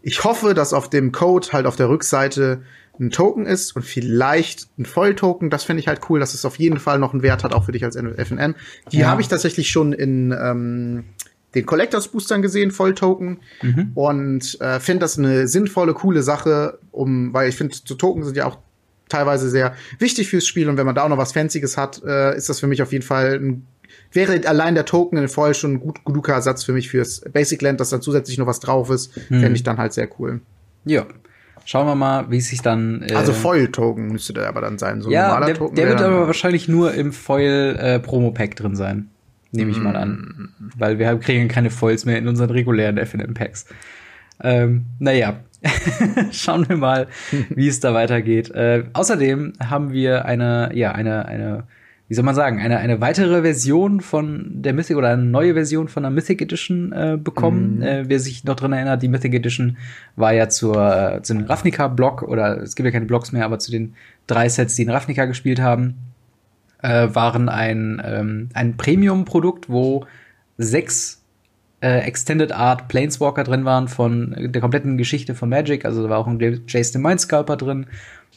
Ich hoffe, dass auf dem Code halt auf der Rückseite ein Token ist und vielleicht ein Volltoken. Das finde ich halt cool, dass es auf jeden Fall noch einen Wert hat, auch für dich als FNM. Die Ja. habe ich tatsächlich schon in ähm, den Collectors Boostern gesehen, Volltoken. Und äh, finde das eine sinnvolle, coole Sache, um, weil ich finde, so Token sind ja auch teilweise sehr wichtig fürs Spiel. Und wenn man da auch noch was Fancyes hat, äh, ist das für mich auf jeden Fall ein wäre allein der Token in Foil schon ein gut, guter Ersatz für mich fürs Basic Land, dass da zusätzlich noch was drauf ist, hm. fände ich dann halt sehr cool. Ja. Schauen wir mal, wie es sich dann. Äh also Foil-Token müsste der aber dann sein. So ja, normaler der, Token der wird aber wahrscheinlich nur im Foil-Promo-Pack äh, drin sein. Nehme ich mm. mal an. Weil wir kriegen keine Foils mehr in unseren regulären FNM-Packs. Ähm, naja, schauen wir mal, wie es da weitergeht. Äh, außerdem haben wir eine, ja, eine, eine wie soll man sagen, eine, eine weitere Version von der Mythic oder eine neue Version von der Mythic Edition äh, bekommen. Mhm. Äh, wer sich noch dran erinnert, die Mythic Edition war ja zur, zu einem Ravnica-Block oder es gibt ja keine Blocks mehr, aber zu den drei Sets, die in Ravnica gespielt haben, äh, waren ein, ähm, ein Premium-Produkt, wo sechs äh, Extended Art Planeswalker drin waren von der kompletten Geschichte von Magic. Also da war auch ein Jason Mindsculper drin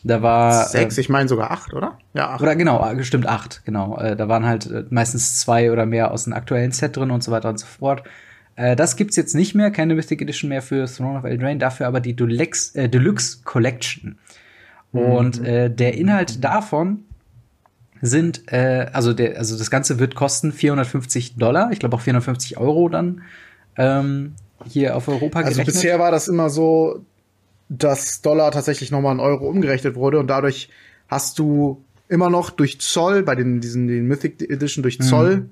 da war sechs, äh, ich meine sogar acht, oder? Ja, acht. Oder genau, bestimmt acht, genau. Äh, da waren halt äh, meistens zwei oder mehr aus dem aktuellen Set drin und so weiter und so fort. Äh, das gibt's jetzt nicht mehr, keine Mythic Edition mehr für Throne of Eldraine, dafür aber die Deluxe, äh, Deluxe Collection. Und mhm. äh, der Inhalt davon sind, äh, also der, also das Ganze wird kosten 450 Dollar, ich glaube auch 450 Euro dann ähm, hier auf Europa also gerechnet. Also bisher war das immer so, dass Dollar tatsächlich nochmal in Euro umgerechnet wurde und dadurch hast du immer noch durch Zoll, bei den, diesen, den Mythic Edition durch Zoll, mhm.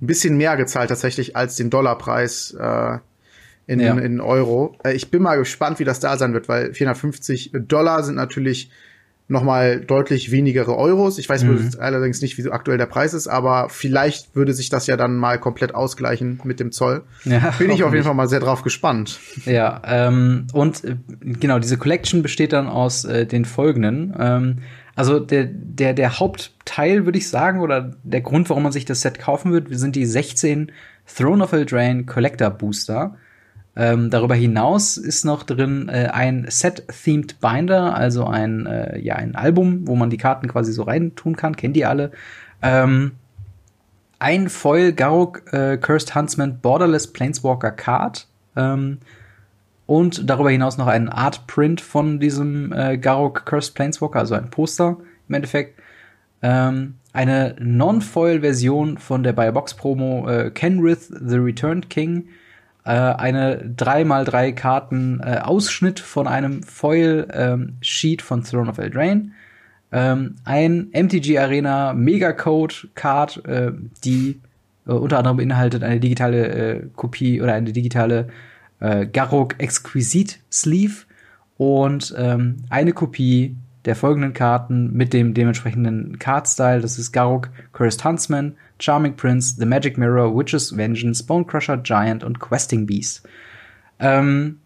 ein bisschen mehr gezahlt tatsächlich als den Dollarpreis äh, in, ja. in Euro. Äh, ich bin mal gespannt, wie das da sein wird, weil 450 Dollar sind natürlich nochmal deutlich wenigere Euros. Ich weiß mhm. allerdings nicht, wie aktuell der Preis ist, aber vielleicht würde sich das ja dann mal komplett ausgleichen mit dem Zoll. Ja, Bin ich auf jeden Fall mal sehr drauf gespannt. Ja, ähm, und äh, genau, diese Collection besteht dann aus äh, den folgenden. Ähm, also der, der, der Hauptteil, würde ich sagen, oder der Grund, warum man sich das Set kaufen wird, sind die 16 Throne of Eldraine Collector Booster. Ähm, darüber hinaus ist noch drin äh, ein Set-Themed Binder, also ein, äh, ja, ein Album, wo man die Karten quasi so reintun kann, kennt ihr alle. Ähm, ein Foil Garuk äh, Cursed Huntsman Borderless Planeswalker Card. Ähm, und darüber hinaus noch ein Art Print von diesem äh, Garok Cursed Planeswalker, also ein Poster im Endeffekt. Ähm, eine Non-Foil-Version von der Buy-Box-Promo äh, Kenrith the Returned King äh, eine 3x3 Karten äh, Ausschnitt von einem Foil ähm, Sheet von Throne of Eldraine. Ähm, ein MTG Arena Mega Code Card, äh, die äh, unter anderem beinhaltet eine digitale äh, Kopie oder eine digitale äh, Garrok Exquisite Sleeve und ähm, eine Kopie der folgenden Karten mit dem dementsprechenden Card-Style. Das ist Garrok Cursed Huntsman, Charming Prince, The Magic Mirror, Witch's Vengeance, Bonecrusher Giant und Questing Beast. Ähm,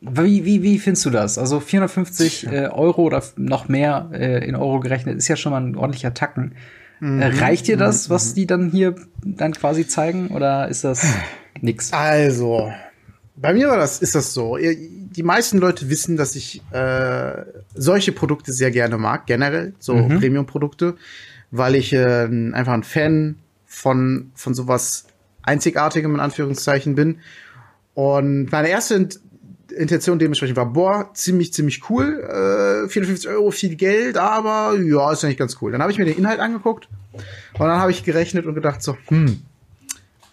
wie, wie, wie findest du das? Also 450 äh, Euro oder noch mehr äh, in Euro gerechnet ist ja schon mal ein ordentlicher Tacken. Äh, mhm. Reicht dir das, was mhm. die dann hier dann quasi zeigen, oder ist das nix? Also, bei mir war das, ist das so. Die meisten Leute wissen, dass ich äh, solche Produkte sehr gerne mag, generell, so mhm. Premium-Produkte weil ich äh, einfach ein Fan von, von sowas Einzigartigem in Anführungszeichen bin. Und meine erste Intention dementsprechend war, boah, ziemlich, ziemlich cool. Äh, 54 Euro, viel Geld, aber ja, ist ja nicht ganz cool. Dann habe ich mir den Inhalt angeguckt und dann habe ich gerechnet und gedacht so, hm,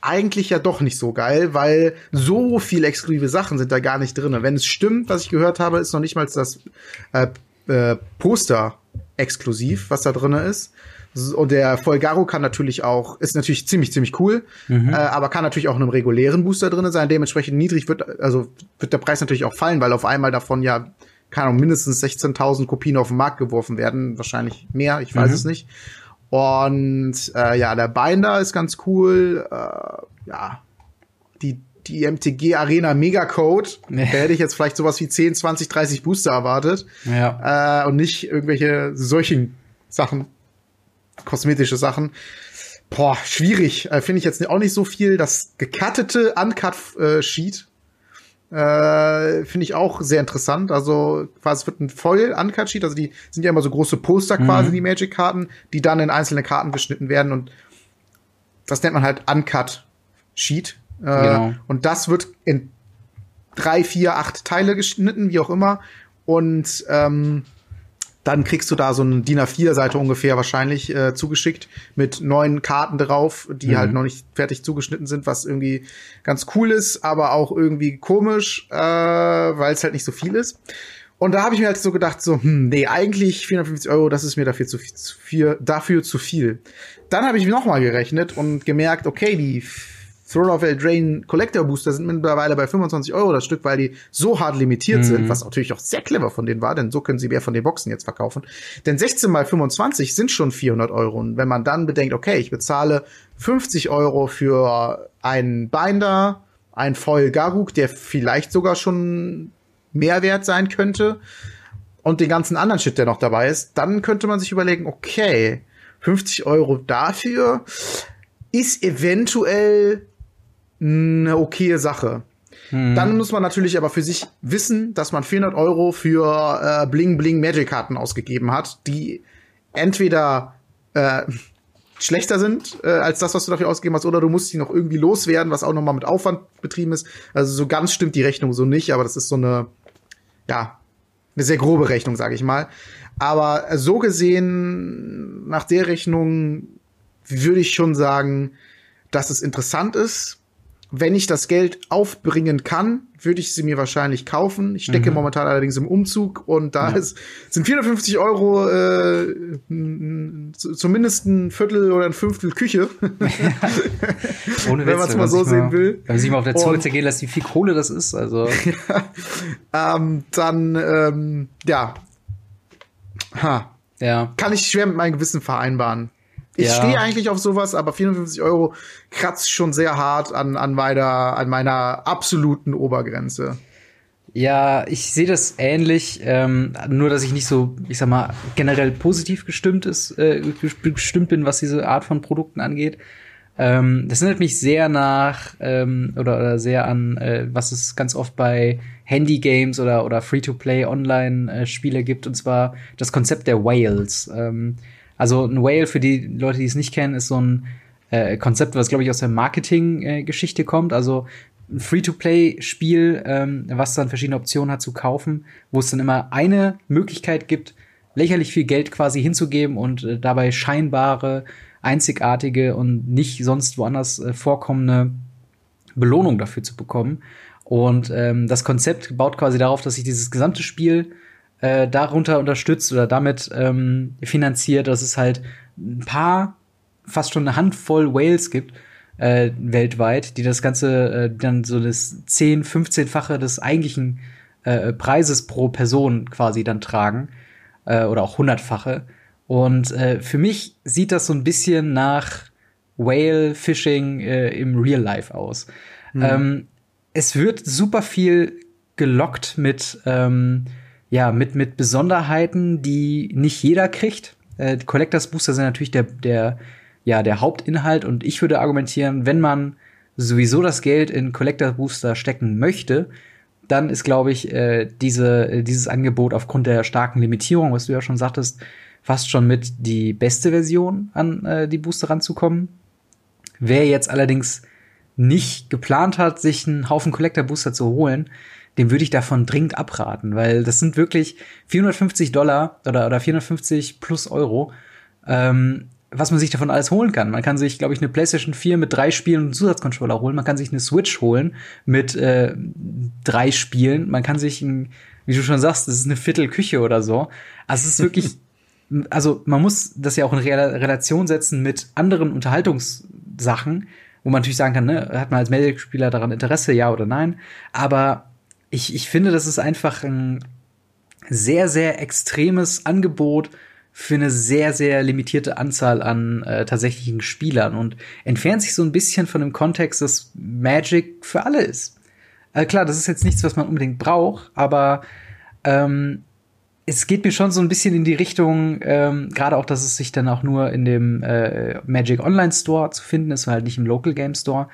eigentlich ja doch nicht so geil, weil so viele exklusive Sachen sind da gar nicht drin. Wenn es stimmt, was ich gehört habe, ist noch nicht mal das äh, äh, Poster exklusiv, was da drin ist. Und der Folgaro kann natürlich auch, ist natürlich ziemlich, ziemlich cool, mhm. äh, aber kann natürlich auch in einem regulären Booster drin sein. Dementsprechend niedrig wird, also wird der Preis natürlich auch fallen, weil auf einmal davon ja, keine Ahnung, mindestens 16.000 Kopien auf den Markt geworfen werden. Wahrscheinlich mehr, ich weiß mhm. es nicht. Und äh, ja, der Binder ist ganz cool. Äh, ja, die, die MTG Arena Mega Code. Nee. Da hätte ich jetzt vielleicht sowas wie 10, 20, 30 Booster erwartet. Ja. Äh, und nicht irgendwelche solchen Sachen kosmetische Sachen. Boah, schwierig. Äh, Finde ich jetzt auch nicht so viel. Das gekattete Uncut-Sheet äh, finde ich auch sehr interessant. Also quasi es wird ein Foil-Uncut-Sheet. Also die sind ja immer so große Poster quasi, mhm. die Magic-Karten, die dann in einzelne Karten geschnitten werden. Und das nennt man halt Uncut-Sheet. Äh, genau. Und das wird in drei, vier, acht Teile geschnitten, wie auch immer. Und ähm, dann kriegst du da so eine DIN A4-Seite ungefähr wahrscheinlich äh, zugeschickt mit neun Karten drauf, die mhm. halt noch nicht fertig zugeschnitten sind, was irgendwie ganz cool ist, aber auch irgendwie komisch, äh, weil es halt nicht so viel ist. Und da habe ich mir halt so gedacht, so, hm, nee, eigentlich 450 Euro, das ist mir dafür zu viel, dafür zu viel. Dann habe ich noch mal gerechnet und gemerkt, okay, die Throne of Eldraine Collector Booster sind mittlerweile bei 25 Euro das Stück, weil die so hart limitiert mhm. sind, was natürlich auch sehr clever von denen war, denn so können sie mehr von den Boxen jetzt verkaufen. Denn 16 mal 25 sind schon 400 Euro. Und wenn man dann bedenkt, okay, ich bezahle 50 Euro für einen Binder, ein Foil Garuk, der vielleicht sogar schon Mehrwert sein könnte, und den ganzen anderen Shit, der noch dabei ist, dann könnte man sich überlegen, okay, 50 Euro dafür ist eventuell eine okaye Sache. Hm. Dann muss man natürlich aber für sich wissen, dass man 400 Euro für äh, Bling Bling Magic Karten ausgegeben hat, die entweder äh, schlechter sind äh, als das, was du dafür ausgegeben hast, oder du musst sie noch irgendwie loswerden, was auch noch mal mit Aufwand betrieben ist. Also so ganz stimmt die Rechnung so nicht, aber das ist so eine, ja, eine sehr grobe Rechnung, sage ich mal. Aber so gesehen, nach der Rechnung würde ich schon sagen, dass es interessant ist wenn ich das Geld aufbringen kann, würde ich sie mir wahrscheinlich kaufen. Ich stecke mhm. momentan allerdings im Umzug und da ja. ist, sind 450 Euro äh, zumindest ein Viertel oder ein Fünftel Küche. Ohne Witz, wenn man es mal so sehen mal, will. Wenn man sich mal auf der Zunge zergehen lässt, wie viel Kohle das ist. Also. ähm, dann, ähm, ja. Ha. Ja. Kann ich schwer mit meinem Gewissen vereinbaren. Ich ja. stehe eigentlich auf sowas, aber 450 Euro kratzt schon sehr hart an, an, meiner, an meiner absoluten Obergrenze. Ja, ich sehe das ähnlich, ähm, nur dass ich nicht so, ich sag mal, generell positiv gestimmt ist, äh, gestimmt bin, was diese Art von Produkten angeht. Ähm, das erinnert mich sehr nach ähm, oder, oder sehr an, äh, was es ganz oft bei Handy-Games oder, oder Free-to-Play-Online-Spiele äh, gibt, und zwar das Konzept der Whales. Ähm, also ein Whale, für die Leute, die es nicht kennen, ist so ein äh, Konzept, was, glaube ich, aus der Marketing-Geschichte äh, kommt. Also ein Free-to-Play-Spiel, ähm, was dann verschiedene Optionen hat zu kaufen, wo es dann immer eine Möglichkeit gibt, lächerlich viel Geld quasi hinzugeben und äh, dabei scheinbare, einzigartige und nicht sonst woanders äh, vorkommende Belohnung dafür zu bekommen. Und ähm, das Konzept baut quasi darauf, dass sich dieses gesamte Spiel äh, darunter unterstützt oder damit ähm, finanziert, dass es halt ein paar, fast schon eine Handvoll Whales gibt äh, weltweit, die das Ganze äh, dann so das 10, 15-fache des eigentlichen äh, Preises pro Person quasi dann tragen äh, oder auch hundertfache. Und äh, für mich sieht das so ein bisschen nach Whale Fishing äh, im Real Life aus. Mhm. Ähm, es wird super viel gelockt mit ähm, ja, mit, mit Besonderheiten, die nicht jeder kriegt. Äh, Collectors Booster sind natürlich der, der, ja, der Hauptinhalt und ich würde argumentieren, wenn man sowieso das Geld in Collector Booster stecken möchte, dann ist, glaube ich, äh, diese, äh, dieses Angebot aufgrund der starken Limitierung, was du ja schon sagtest, fast schon mit die beste Version an äh, die Booster ranzukommen. Wer jetzt allerdings nicht geplant hat, sich einen Haufen Collector Booster zu holen, dem würde ich davon dringend abraten, weil das sind wirklich 450 Dollar oder, oder 450 plus Euro, ähm, was man sich davon alles holen kann. Man kann sich, glaube ich, eine PlayStation 4 mit drei Spielen und Zusatzcontroller holen. Man kann sich eine Switch holen mit äh, drei Spielen. Man kann sich, ein, wie du schon sagst, das ist eine Viertelküche oder so. Also es ist wirklich, also man muss das ja auch in Relation setzen mit anderen Unterhaltungssachen, wo man natürlich sagen kann, ne, hat man als Medic-Spieler daran Interesse, ja oder nein. Aber ich, ich finde, das ist einfach ein sehr, sehr extremes Angebot für eine sehr, sehr limitierte Anzahl an äh, tatsächlichen Spielern und entfernt sich so ein bisschen von dem Kontext, dass Magic für alle ist. Äh, klar, das ist jetzt nichts, was man unbedingt braucht, aber ähm, es geht mir schon so ein bisschen in die Richtung, ähm, gerade auch, dass es sich dann auch nur in dem äh, Magic Online Store zu finden ist, und halt nicht im Local Game Store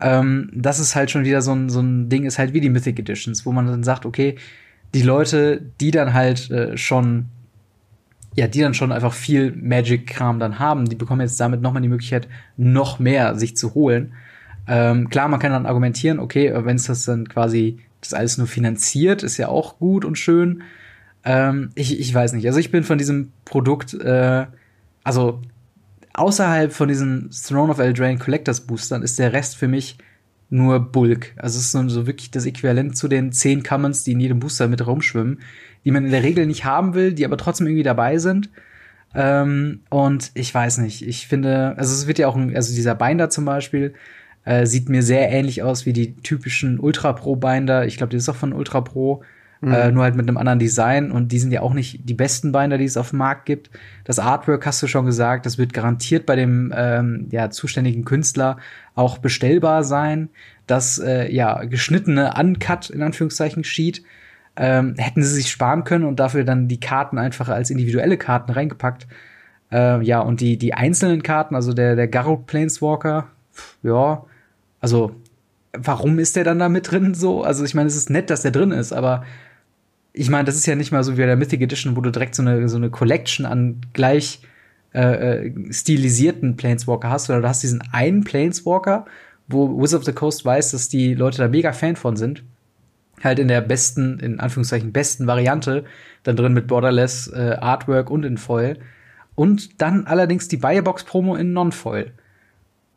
ähm, das ist halt schon wieder so ein, so ein Ding, ist halt wie die Mythic Editions, wo man dann sagt, okay, die Leute, die dann halt äh, schon, ja, die dann schon einfach viel Magic-Kram dann haben, die bekommen jetzt damit nochmal die Möglichkeit, noch mehr sich zu holen. Ähm, klar, man kann dann argumentieren, okay, wenn es das dann quasi das alles nur finanziert, ist ja auch gut und schön. Ähm, ich, ich weiß nicht. Also ich bin von diesem Produkt, äh, also außerhalb von diesen Throne of Eldraine Collectors Boostern ist der Rest für mich nur Bulk. Also es ist so, wirklich das Äquivalent zu den zehn Commons, die in jedem Booster mit rumschwimmen, die man in der Regel nicht haben will, die aber trotzdem irgendwie dabei sind. Ähm, und ich weiß nicht, ich finde, also es wird ja auch, ein, also dieser Binder zum Beispiel, äh, sieht mir sehr ähnlich aus wie die typischen Ultra Pro Binder. Ich glaube, die ist auch von Ultra Pro. Mhm. Äh, nur halt mit einem anderen Design und die sind ja auch nicht die besten Binder, die es auf dem Markt gibt. Das Artwork hast du schon gesagt, das wird garantiert bei dem ähm, ja, zuständigen Künstler auch bestellbar sein. Das äh, ja geschnittene Uncut in Anführungszeichen Sheet ähm, hätten sie sich sparen können und dafür dann die Karten einfach als individuelle Karten reingepackt. Äh, ja, und die, die einzelnen Karten, also der, der Garrod Planeswalker, ja, also warum ist der dann da mit drin so? Also ich meine, es ist nett, dass der drin ist, aber ich meine, das ist ja nicht mal so wie bei der Mythic Edition, wo du direkt so eine, so eine Collection an gleich äh, äh stilisierten Planeswalker hast, oder du hast diesen einen Planeswalker, wo Wizard of the Coast weiß, dass die Leute da mega Fan von sind halt in der besten, in Anführungszeichen besten Variante, dann drin mit Borderless äh, Artwork und in Foil. Und dann allerdings die Buyerbox-Promo in Non-Foil.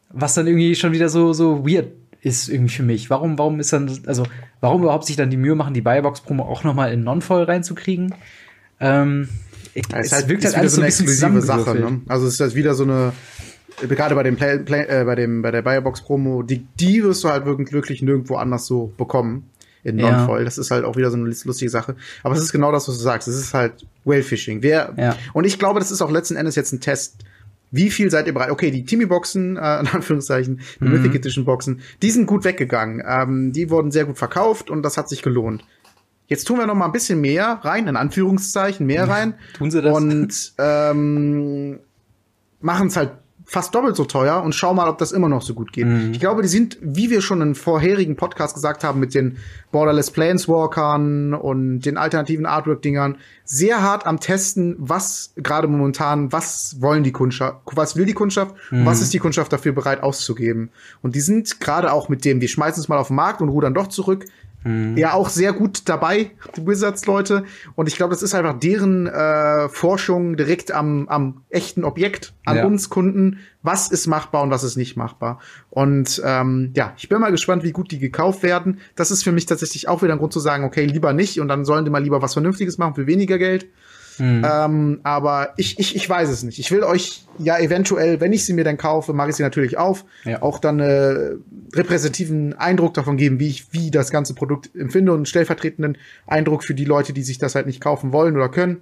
Was dann irgendwie schon wieder so, so weird ist irgendwie für mich. Warum, warum ist dann, also, warum überhaupt sich dann die Mühe machen, die Buyerbox-Promo auch noch mal in Non-Foil reinzukriegen? Ähm, ja, es, halt, wirkt halt alles so eine exklusive Sache. Ne? Also es ist halt wieder so eine, gerade bei dem Play, Play, äh, bei dem bei der Buyerbox Promo, die die wirst du halt wirklich, wirklich nirgendwo anders so bekommen in Non-Foil. Ja. Das ist halt auch wieder so eine lustige Sache. Aber es ist genau das, was du sagst. Es ist halt Whale-Fishing. Wer, ja. Und ich glaube, das ist auch letzten Endes jetzt ein Test. Wie viel seid ihr bereit? Okay, die Timmy-Boxen, äh, in Anführungszeichen, die mhm. Mythic Edition-Boxen, die sind gut weggegangen. Ähm, die wurden sehr gut verkauft und das hat sich gelohnt. Jetzt tun wir noch mal ein bisschen mehr rein, in Anführungszeichen, mehr rein. Tun sie das? Und ähm, machen es halt fast doppelt so teuer und schau mal, ob das immer noch so gut geht. Mhm. Ich glaube, die sind, wie wir schon in vorherigen Podcast gesagt haben, mit den Borderless Planeswalkern und den alternativen Artwork-Dingern, sehr hart am Testen, was gerade momentan, was wollen die Kundschaft, was will die Kundschaft, mhm. was ist die Kundschaft dafür bereit auszugeben. Und die sind gerade auch mit dem, wir schmeißen es mal auf den Markt und rudern doch zurück, Mhm. Ja, auch sehr gut dabei, die Wizards-Leute. Und ich glaube, das ist einfach deren äh, Forschung direkt am, am echten Objekt, an ja. uns Kunden. Was ist machbar und was ist nicht machbar? Und ähm, ja, ich bin mal gespannt, wie gut die gekauft werden. Das ist für mich tatsächlich auch wieder ein Grund zu sagen, okay, lieber nicht und dann sollen die mal lieber was Vernünftiges machen für weniger Geld. Mhm. Ähm, aber ich, ich, ich weiß es nicht. Ich will euch ja eventuell, wenn ich sie mir dann kaufe, mache ich sie natürlich auf, ja. auch dann äh, repräsentativen Eindruck davon geben, wie ich wie das ganze Produkt empfinde und einen stellvertretenden Eindruck für die Leute, die sich das halt nicht kaufen wollen oder können.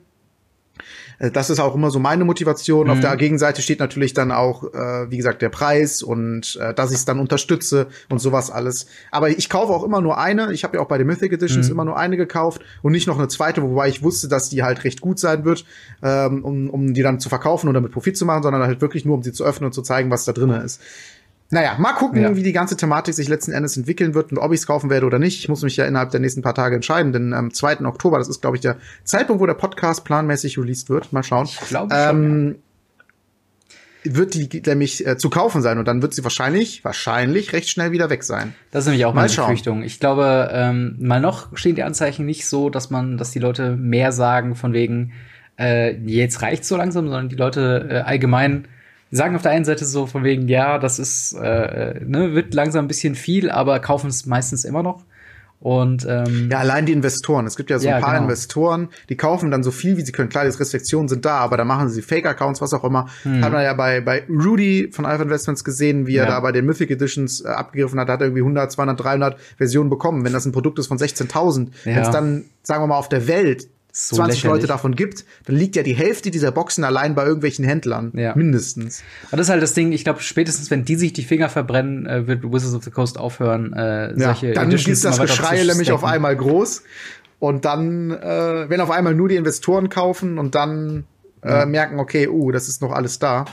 Äh, das ist auch immer so meine Motivation. Mhm. Auf der Gegenseite steht natürlich dann auch, äh, wie gesagt, der Preis und äh, dass ich es dann unterstütze und sowas alles. Aber ich kaufe auch immer nur eine. Ich habe ja auch bei den Mythic Editions mhm. immer nur eine gekauft und nicht noch eine zweite, wobei ich wusste, dass die halt recht gut sein wird, ähm, um, um die dann zu verkaufen und damit Profit zu machen, sondern halt wirklich nur, um sie zu öffnen und zu zeigen, was da drin ist. Naja, mal gucken, ja. wie die ganze Thematik sich letzten Endes entwickeln wird und ob ich es kaufen werde oder nicht. Ich muss mich ja innerhalb der nächsten paar Tage entscheiden, denn am 2. Oktober, das ist, glaube ich, der Zeitpunkt, wo der Podcast planmäßig released wird. Mal schauen. Ich glaube ähm, ja. Wird die nämlich äh, zu kaufen sein und dann wird sie wahrscheinlich, wahrscheinlich recht schnell wieder weg sein. Das ist nämlich auch mal meine schauen. Befürchtung. Ich glaube, ähm, mal noch stehen die Anzeichen nicht so, dass man, dass die Leute mehr sagen von wegen, äh, jetzt reicht so langsam, sondern die Leute äh, allgemein sagen auf der einen Seite so von wegen, ja, das ist, äh, ne, wird langsam ein bisschen viel, aber kaufen es meistens immer noch. Und ähm, ja, allein die Investoren. Es gibt ja so ja, ein paar genau. Investoren, die kaufen dann so viel, wie sie können. Klar, die Restriktionen sind da, aber da machen sie Fake-Accounts, was auch immer. Hm. Hat man ja bei, bei Rudy von Alpha Investments gesehen, wie er da bei den Mythic Editions äh, abgegriffen hat. Da hat er irgendwie 100, 200, 300 Versionen bekommen. Wenn das ein Produkt ist von 16.000, ja. wenn es dann, sagen wir mal, auf der Welt so 20 lächerlich. Leute davon gibt, dann liegt ja die Hälfte dieser Boxen allein bei irgendwelchen Händlern. Ja. Mindestens. Und das ist halt das Ding, ich glaube, spätestens wenn die sich die Finger verbrennen, äh, wird Wizards of the Coast aufhören, äh, ja, solche Dann ist das Geschrei nämlich auf einmal groß. Und dann, äh, wenn auf einmal nur die Investoren kaufen und dann äh, ja. merken, okay, uh, das ist noch alles da.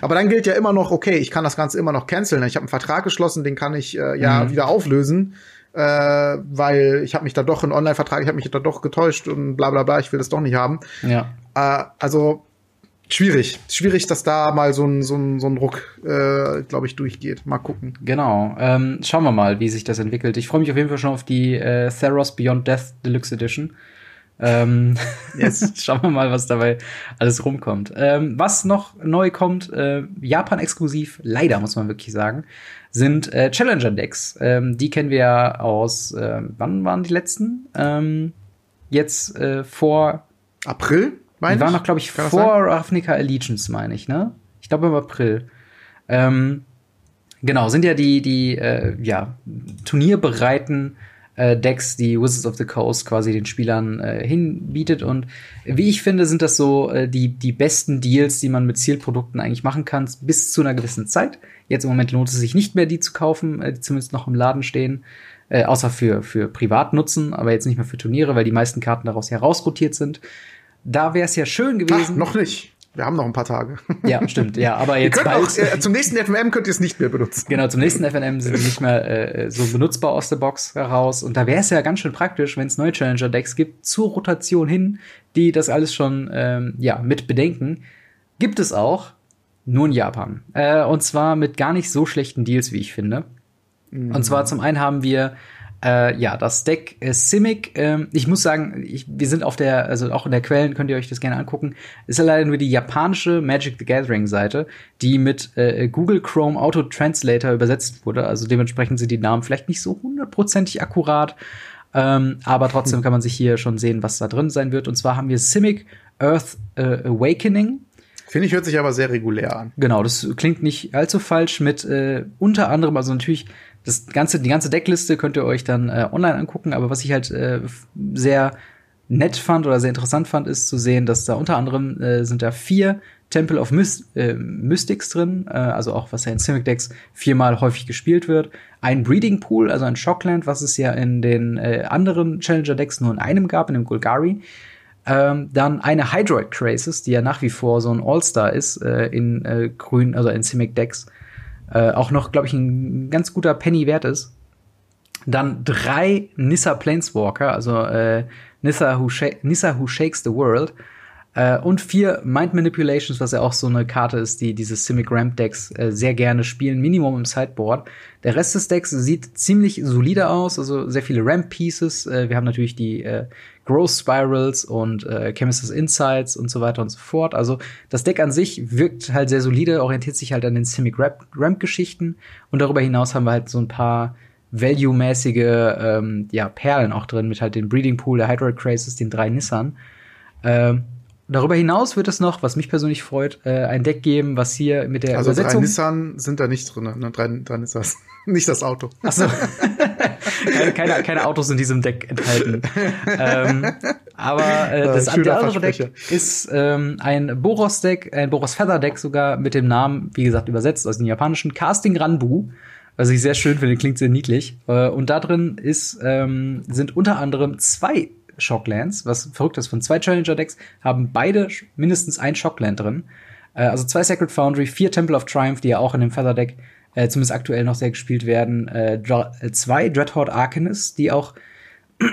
Aber dann gilt ja immer noch, okay, ich kann das Ganze immer noch canceln. Ich habe einen Vertrag geschlossen, den kann ich äh, ja mhm. wieder auflösen äh, weil ich habe mich da doch in Online-Vertrag, ich habe mich da doch getäuscht und bla bla bla, ich will das doch nicht haben. Ja. Äh, also schwierig. Schwierig, dass da mal so ein, so ein, so ein Ruck, äh, glaube ich, durchgeht. Mal gucken. Genau. Ähm, schauen wir mal, wie sich das entwickelt. Ich freue mich auf jeden Fall schon auf die äh, Theros Beyond Death Deluxe Edition. Ähm, jetzt schauen wir mal, was dabei alles rumkommt. Ähm, was noch neu kommt, äh, Japan-exklusiv, leider muss man wirklich sagen, sind äh, Challenger-Decks. Ähm, die kennen wir ja aus, äh, wann waren die letzten? Ähm, jetzt äh, vor April, meine Die waren noch, glaube ich, Kann vor Ravnica Allegiance, meine ich, ne? Ich glaube im April. Ähm, genau, sind ja die, die äh, ja, turnierbereiten äh, Decks, die Wizards of the Coast quasi den Spielern äh, hinbietet. Und wie ich finde, sind das so äh, die, die besten Deals, die man mit Zielprodukten eigentlich machen kann, bis zu einer gewissen Zeit. Jetzt im Moment lohnt es sich nicht mehr, die zu kaufen, äh, die zumindest noch im Laden stehen. Äh, außer für, für Privatnutzen, aber jetzt nicht mehr für Turniere, weil die meisten Karten daraus herausrotiert sind. Da wäre es ja schön gewesen. Ach, noch nicht. Wir haben noch ein paar Tage. Ja, stimmt, ja, aber jetzt bald. Auch, äh, zum nächsten FNM könnt ihr es nicht mehr benutzen. Genau, zum nächsten FNM sind sie nicht mehr äh, so benutzbar aus der Box heraus. Und da wäre es ja ganz schön praktisch, wenn es neue Challenger-Decks gibt, zur Rotation hin, die das alles schon ähm, ja, mit bedenken. Gibt es auch, nur in Japan. Äh, und zwar mit gar nicht so schlechten Deals, wie ich finde. Mhm. Und zwar zum einen haben wir äh, ja, das Deck äh, Simic, äh, ich muss sagen, ich, wir sind auf der, also auch in der Quellen könnt ihr euch das gerne angucken, ist ja leider nur die japanische Magic the Gathering Seite, die mit äh, Google Chrome Auto Translator übersetzt wurde. Also dementsprechend sind die Namen vielleicht nicht so hundertprozentig akkurat. Ähm, aber trotzdem kann man sich hier schon sehen, was da drin sein wird. Und zwar haben wir Simic Earth äh, Awakening. Finde ich, hört sich aber sehr regulär an. Genau, das klingt nicht allzu falsch mit äh, unter anderem, also natürlich das ganze, die ganze Deckliste könnt ihr euch dann äh, online angucken, aber was ich halt äh, sehr nett fand oder sehr interessant fand, ist zu sehen, dass da unter anderem äh, sind da vier Temple of Myst äh, Mystics drin, äh, also auch was ja in Simic Decks viermal häufig gespielt wird. Ein Breeding Pool, also ein Shockland, was es ja in den äh, anderen Challenger Decks nur in einem gab, in dem Golgari. Ähm, dann eine Hydroid Crisis, die ja nach wie vor so ein All-Star ist äh, in äh, grün, also in Simic Decks äh, auch noch, glaube ich, ein ganz guter Penny wert ist. Dann drei Nissa Planeswalker, also äh, Nissa, who Nissa Who Shakes the World. Äh, und vier Mind Manipulations, was ja auch so eine Karte ist, die diese Simic Ramp Decks äh, sehr gerne spielen, Minimum im Sideboard. Der Rest des Decks sieht ziemlich solide aus, also sehr viele Ramp Pieces. Äh, wir haben natürlich die Growth Spirals und äh, Chemist's Insights und so weiter und so fort. Also das Deck an sich wirkt halt sehr solide, orientiert sich halt an den Simic Ramp Geschichten und darüber hinaus haben wir halt so ein paar Value-mäßige ähm, ja, Perlen auch drin mit halt den Breeding Pool, der Hydroid Crisis, den drei Nissan. Ähm, Darüber hinaus wird es noch, was mich persönlich freut, äh, ein Deck geben, was hier mit der also Übersetzung. Also Nissan sind da nicht drin, ne? Drei, drei Nissans. nicht das Auto. Ach so. keine, keine, Autos in diesem Deck enthalten. ähm, aber äh, das, der andere Deck ist ähm, ein Boros-Deck, ein Boros-Feather-Deck sogar mit dem Namen, wie gesagt, übersetzt aus dem japanischen Casting Ranbu. Was ich sehr schön finde, klingt sehr niedlich. Äh, und da drin ist, ähm, sind unter anderem zwei Shocklands, was verrückt ist. Von zwei Challenger-Decks haben beide mindestens ein Shockland drin. Äh, also zwei Sacred Foundry, vier Temple of Triumph, die ja auch in dem Feather-Deck äh, zumindest aktuell noch sehr gespielt werden. Äh, äh zwei Dreadhorde Arcanists, die auch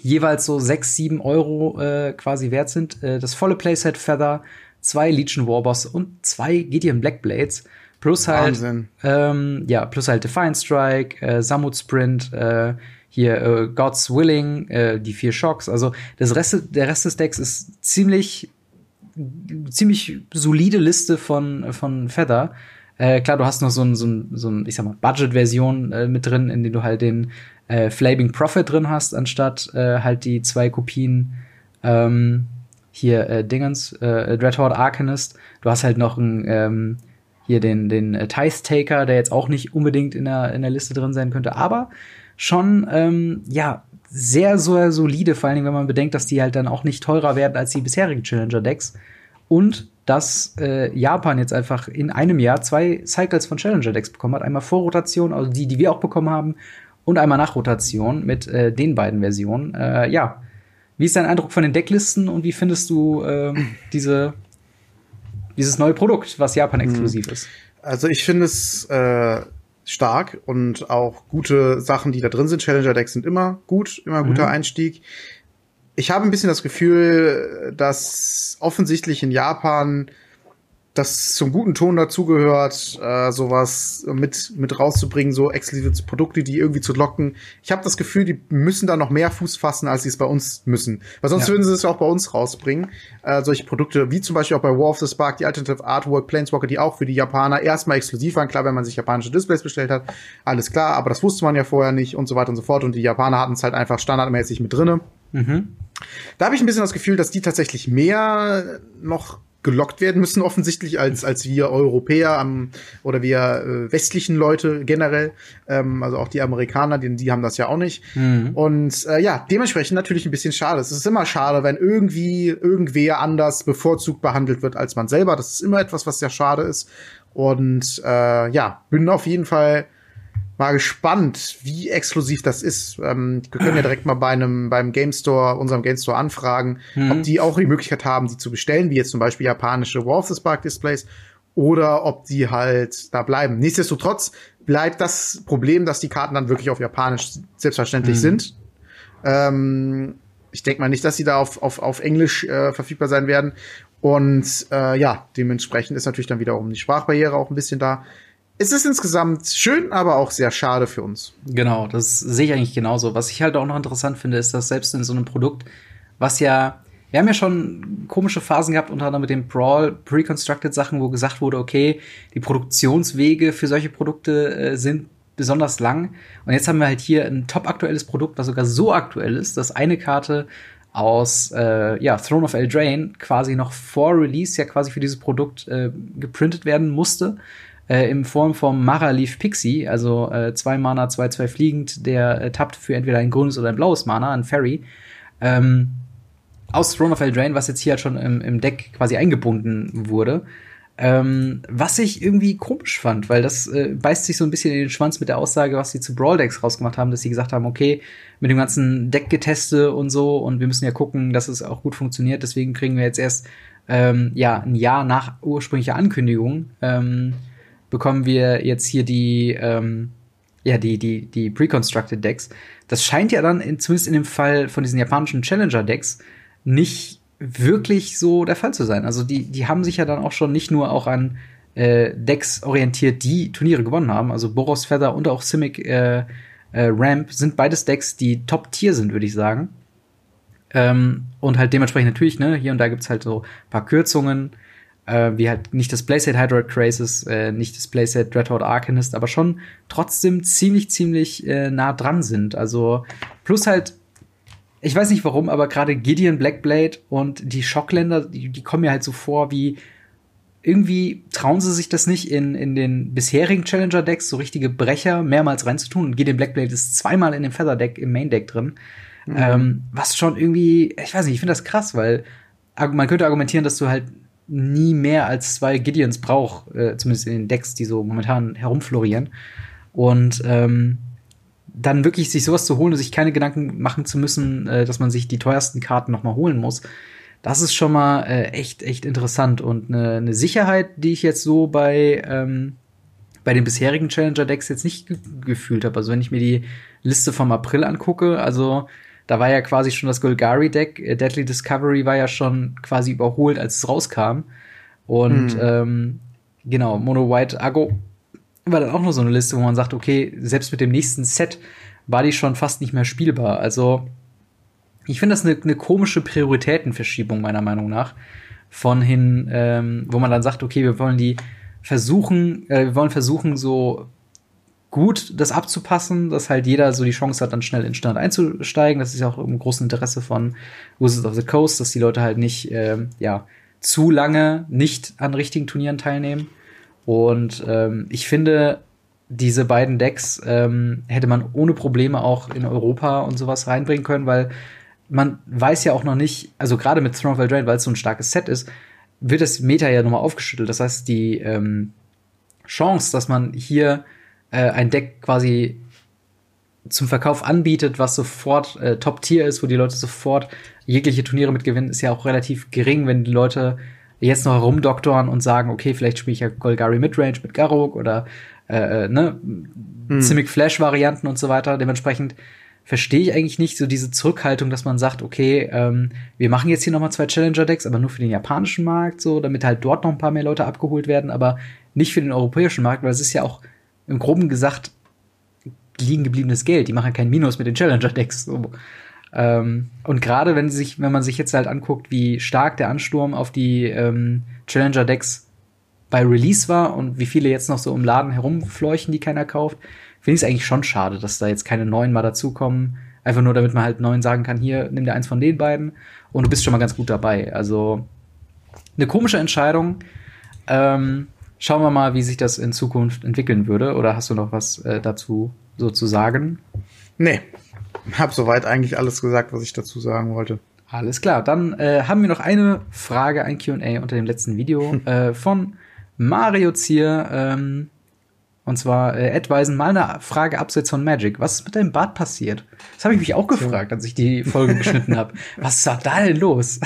jeweils so sechs, sieben Euro äh, quasi wert sind. Äh, das volle Playset Feather, zwei Legion Warboss und zwei Gideon Blackblades. Plus halt, ähm, ja, plus halt Defiant Strike, äh, Samut Sprint, äh, hier äh, God's Willing, äh, die vier Shocks. Also das Rest, der Rest des Decks ist ziemlich, ziemlich solide Liste von, von Feather. Äh, klar, du hast noch so ein, so ein, so ein ich sag mal, Budget-Version äh, mit drin, in dem du halt den äh, Flaming Prophet drin hast, anstatt äh, halt die zwei Kopien ähm, hier äh, Dingens, äh, Dreadhorde Arcanist. Du hast halt noch ein ähm, hier den, den äh, Tithe Taker, der jetzt auch nicht unbedingt in der, in der Liste drin sein könnte, aber schon, ähm, ja, sehr, sehr solide, vor allen Dingen, wenn man bedenkt, dass die halt dann auch nicht teurer werden als die bisherigen Challenger-Decks. Und dass äh, Japan jetzt einfach in einem Jahr zwei Cycles von Challenger-Decks bekommen hat. Einmal Vorrotation, also die, die wir auch bekommen haben, und einmal Nachrotation mit äh, den beiden Versionen. Äh, ja, wie ist dein Eindruck von den Decklisten und wie findest du äh, diese, dieses neue Produkt, was Japan exklusiv ist? Also ich finde es äh, stark und auch gute Sachen, die da drin sind. Challenger Decks sind immer gut, immer guter mhm. Einstieg. Ich habe ein bisschen das Gefühl, dass offensichtlich in Japan das zum guten Ton dazugehört, äh, sowas mit, mit rauszubringen, so exklusive Produkte, die irgendwie zu locken. Ich habe das Gefühl, die müssen da noch mehr Fuß fassen, als sie es bei uns müssen. Weil sonst ja. würden sie es ja auch bei uns rausbringen. Äh, solche Produkte, wie zum Beispiel auch bei War of the Spark, die Alternative Artwork, Planeswalker, die auch für die Japaner erstmal exklusiv waren. Klar, wenn man sich japanische Displays bestellt hat, alles klar, aber das wusste man ja vorher nicht und so weiter und so fort. Und die Japaner hatten es halt einfach standardmäßig mit drinne. Mhm. Da habe ich ein bisschen das Gefühl, dass die tatsächlich mehr noch gelockt werden müssen, offensichtlich, als, als wir Europäer ähm, oder wir äh, westlichen Leute generell. Ähm, also auch die Amerikaner, die, die haben das ja auch nicht. Mhm. Und äh, ja, dementsprechend natürlich ein bisschen schade. Es ist immer schade, wenn irgendwie irgendwer anders bevorzugt behandelt wird als man selber. Das ist immer etwas, was sehr schade ist. Und äh, ja, bin auf jeden Fall mal gespannt, wie exklusiv das ist. Ähm, wir können ja direkt mal bei einem beim Game Store, unserem Game Store anfragen, mhm. ob die auch die Möglichkeit haben, die zu bestellen, wie jetzt zum Beispiel japanische War of the Spark Displays, oder ob die halt da bleiben. Nichtsdestotrotz bleibt das Problem, dass die Karten dann wirklich auf Japanisch selbstverständlich mhm. sind. Ähm, ich denke mal nicht, dass sie da auf, auf, auf Englisch äh, verfügbar sein werden. Und äh, ja, dementsprechend ist natürlich dann wiederum die Sprachbarriere auch ein bisschen da es ist insgesamt schön, aber auch sehr schade für uns. Genau, das sehe ich eigentlich genauso. Was ich halt auch noch interessant finde, ist, dass selbst in so einem Produkt, was ja, wir haben ja schon komische Phasen gehabt, unter anderem mit den Brawl Pre-Constructed Sachen, wo gesagt wurde, okay, die Produktionswege für solche Produkte äh, sind besonders lang. Und jetzt haben wir halt hier ein top aktuelles Produkt, was sogar so aktuell ist, dass eine Karte aus äh, ja, Throne of Eldraine quasi noch vor Release ja quasi für dieses Produkt äh, geprintet werden musste äh, in Form vom Maraleaf Pixie, also äh, zwei Mana, zwei, zwei fliegend, der äh, tappt für entweder ein grünes oder ein blaues Mana, ein Fairy. Ähm, aus Throne of Eldraine, was jetzt hier halt schon im, im Deck quasi eingebunden wurde. Ähm, was ich irgendwie komisch fand, weil das äh, beißt sich so ein bisschen in den Schwanz mit der Aussage, was sie zu Brawl Decks rausgemacht haben, dass sie gesagt haben, okay, mit dem ganzen Deckgeteste und so und wir müssen ja gucken, dass es auch gut funktioniert, deswegen kriegen wir jetzt erst ähm, ja ein Jahr nach ursprünglicher Ankündigung ähm, bekommen wir jetzt hier die, ähm, ja, die, die, die Pre-Constructed Decks. Das scheint ja dann, in, zumindest in dem Fall von diesen japanischen Challenger-Decks, nicht wirklich so der Fall zu sein. Also die, die haben sich ja dann auch schon nicht nur auch an äh, Decks orientiert, die Turniere gewonnen haben. Also Boros Feather und auch Simic äh, äh, Ramp sind beides Decks, die Top-Tier sind, würde ich sagen. Ähm, und halt dementsprechend natürlich, ne, hier und da gibt's halt so ein paar Kürzungen äh, wie halt nicht das Playset Hydroid Crisis, äh, nicht das Playset Dreadhorde Arcanist, aber schon trotzdem ziemlich, ziemlich äh, nah dran sind. Also plus halt, ich weiß nicht warum, aber gerade Gideon Blackblade und die Schockländer, die, die kommen mir halt so vor wie irgendwie trauen sie sich das nicht in, in den bisherigen Challenger-Decks, so richtige Brecher mehrmals reinzutun. Und Gideon Blackblade ist zweimal in dem Feather-Deck im Main-Deck drin. Mhm. Ähm, was schon irgendwie, ich weiß nicht, ich finde das krass, weil man könnte argumentieren, dass du halt nie mehr als zwei Gideons braucht, äh, zumindest in den Decks, die so momentan herumflorieren. Und ähm, dann wirklich sich sowas zu holen und sich keine Gedanken machen zu müssen, äh, dass man sich die teuersten Karten noch mal holen muss. Das ist schon mal äh, echt, echt interessant und eine ne Sicherheit, die ich jetzt so bei ähm, bei den bisherigen Challenger-Decks jetzt nicht ge gefühlt habe. Also wenn ich mir die Liste vom April angucke, also da war ja quasi schon das Golgari-Deck. Äh, Deadly Discovery war ja schon quasi überholt, als es rauskam. Und hm. ähm, genau, Mono White Ago war dann auch nur so eine Liste, wo man sagt, okay, selbst mit dem nächsten Set war die schon fast nicht mehr spielbar. Also ich finde das eine, eine komische Prioritätenverschiebung meiner Meinung nach von hin, ähm, wo man dann sagt, okay, wir wollen die versuchen, äh, wir wollen versuchen, so gut, das abzupassen, dass halt jeder so die Chance hat, dann schnell in Stand einzusteigen. Das ist ja auch im großen Interesse von Wizards of the Coast, dass die Leute halt nicht, ähm, ja, zu lange nicht an richtigen Turnieren teilnehmen. Und ähm, ich finde, diese beiden Decks ähm, hätte man ohne Probleme auch in Europa und sowas reinbringen können, weil man weiß ja auch noch nicht, also gerade mit Throne of Eldraine, weil es so ein starkes Set ist, wird das Meta ja nochmal aufgeschüttelt. Das heißt, die ähm, Chance, dass man hier äh, ein Deck quasi zum Verkauf anbietet, was sofort äh, Top-Tier ist, wo die Leute sofort jegliche Turniere mitgewinnen, ist ja auch relativ gering, wenn die Leute jetzt noch herumdoktoren und sagen, okay, vielleicht spiele ich ja Golgari Midrange mit Garruk oder äh, äh ne, mhm. Simic Flash Varianten und so weiter. Dementsprechend verstehe ich eigentlich nicht so diese Zurückhaltung, dass man sagt, okay, ähm, wir machen jetzt hier nochmal zwei Challenger-Decks, aber nur für den japanischen Markt, so, damit halt dort noch ein paar mehr Leute abgeholt werden, aber nicht für den europäischen Markt, weil es ist ja auch im Groben gesagt liegen gebliebenes Geld. Die machen keinen Minus mit den Challenger-Decks. So. Ähm, und gerade wenn wenn man sich jetzt halt anguckt, wie stark der Ansturm auf die ähm, Challenger-Decks bei Release war und wie viele jetzt noch so im Laden herumfleuchen, die keiner kauft, finde ich es eigentlich schon schade, dass da jetzt keine neuen mal dazukommen. Einfach nur, damit man halt neuen sagen kann, hier, nimm dir eins von den beiden und du bist schon mal ganz gut dabei. Also eine komische Entscheidung. Ähm, schauen wir mal, wie sich das in Zukunft entwickeln würde. Oder hast du noch was äh, dazu so zu sagen? Nee, hab soweit eigentlich alles gesagt, was ich dazu sagen wollte. Alles klar, dann äh, haben wir noch eine Frage, ein Q&A unter dem letzten Video äh, von Mario Zier. Ähm, und zwar äh, Adweisen mal eine Frage abseits von Magic. Was ist mit deinem Bart passiert? Das habe ich mich auch gefragt, als ich die Folge geschnitten habe. Was war da denn los?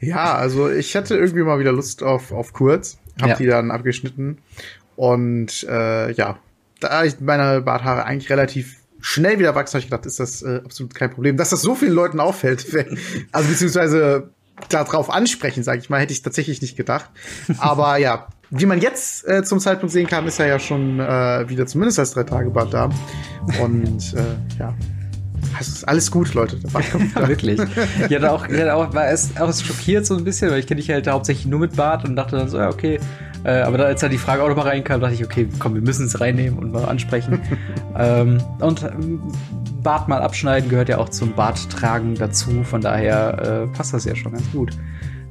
ja, also ich hatte irgendwie mal wieder Lust auf, auf kurz, hab ja. die dann abgeschnitten und äh, ja, da ich meine Barthaare eigentlich relativ schnell wieder wachsen, habe ich gedacht, ist das äh, absolut kein Problem. Dass das so vielen Leuten auffällt, also beziehungsweise darauf ansprechen, sage ich mal, hätte ich tatsächlich nicht gedacht. Aber ja, wie man jetzt äh, zum Zeitpunkt sehen kann, ist er ja schon äh, wieder zumindest als drei Tage Bad da. Und äh, ja. Es ist alles gut, Leute. ja, wirklich. Ich hatte auch, ich hatte auch, war erst auch schockiert so ein bisschen, weil ich kenne dich halt hauptsächlich nur mit Bart und dachte dann so, ja, okay. Äh, aber als da die Frage auch nochmal reinkam, dachte ich, okay, komm, wir müssen es reinnehmen und mal ansprechen. ähm, und ähm, Bart mal abschneiden gehört ja auch zum Barttragen dazu. Von daher äh, passt das ja schon ganz gut.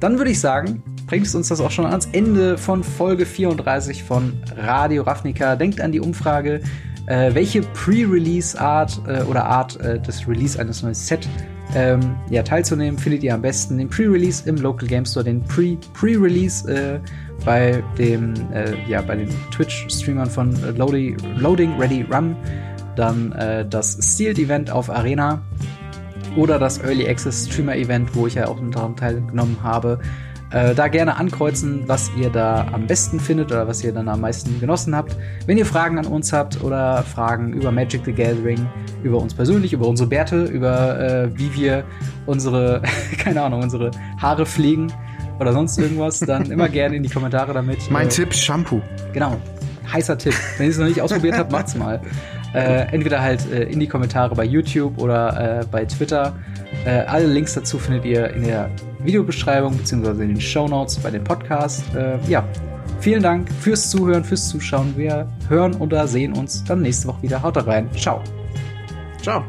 Dann würde ich sagen, bringt es uns das auch schon ans Ende von Folge 34 von Radio Ravnica. Denkt an die Umfrage, äh, welche Pre-Release-Art äh, oder Art äh, des Release eines neuen Set ähm, ja, teilzunehmen, findet ihr am besten den Pre-Release im Local Game Store, den Pre-Pre-Release äh, bei dem äh, ja bei den Twitch-Streamern von Loading, Loading Ready Run, dann äh, das Sealed Event auf Arena. Oder das Early Access Streamer Event, wo ich ja auch daran teilgenommen habe. Äh, da gerne ankreuzen, was ihr da am besten findet oder was ihr dann am meisten genossen habt. Wenn ihr Fragen an uns habt oder Fragen über Magic the Gathering, über uns persönlich, über unsere Bärte, über äh, wie wir unsere, keine Ahnung, unsere Haare pflegen oder sonst irgendwas, dann immer gerne in die Kommentare damit. Mein äh, Tipp, Shampoo. Genau. Heißer Tipp. Wenn ihr es noch nicht ausprobiert habt, macht's mal. Äh, entweder halt äh, in die Kommentare bei YouTube oder äh, bei Twitter. Äh, alle Links dazu findet ihr in der Videobeschreibung bzw. in den Show Notes bei dem Podcast. Äh, ja, vielen Dank fürs Zuhören, fürs Zuschauen. Wir hören oder sehen uns dann nächste Woche wieder. Haut rein. Ciao. Ciao.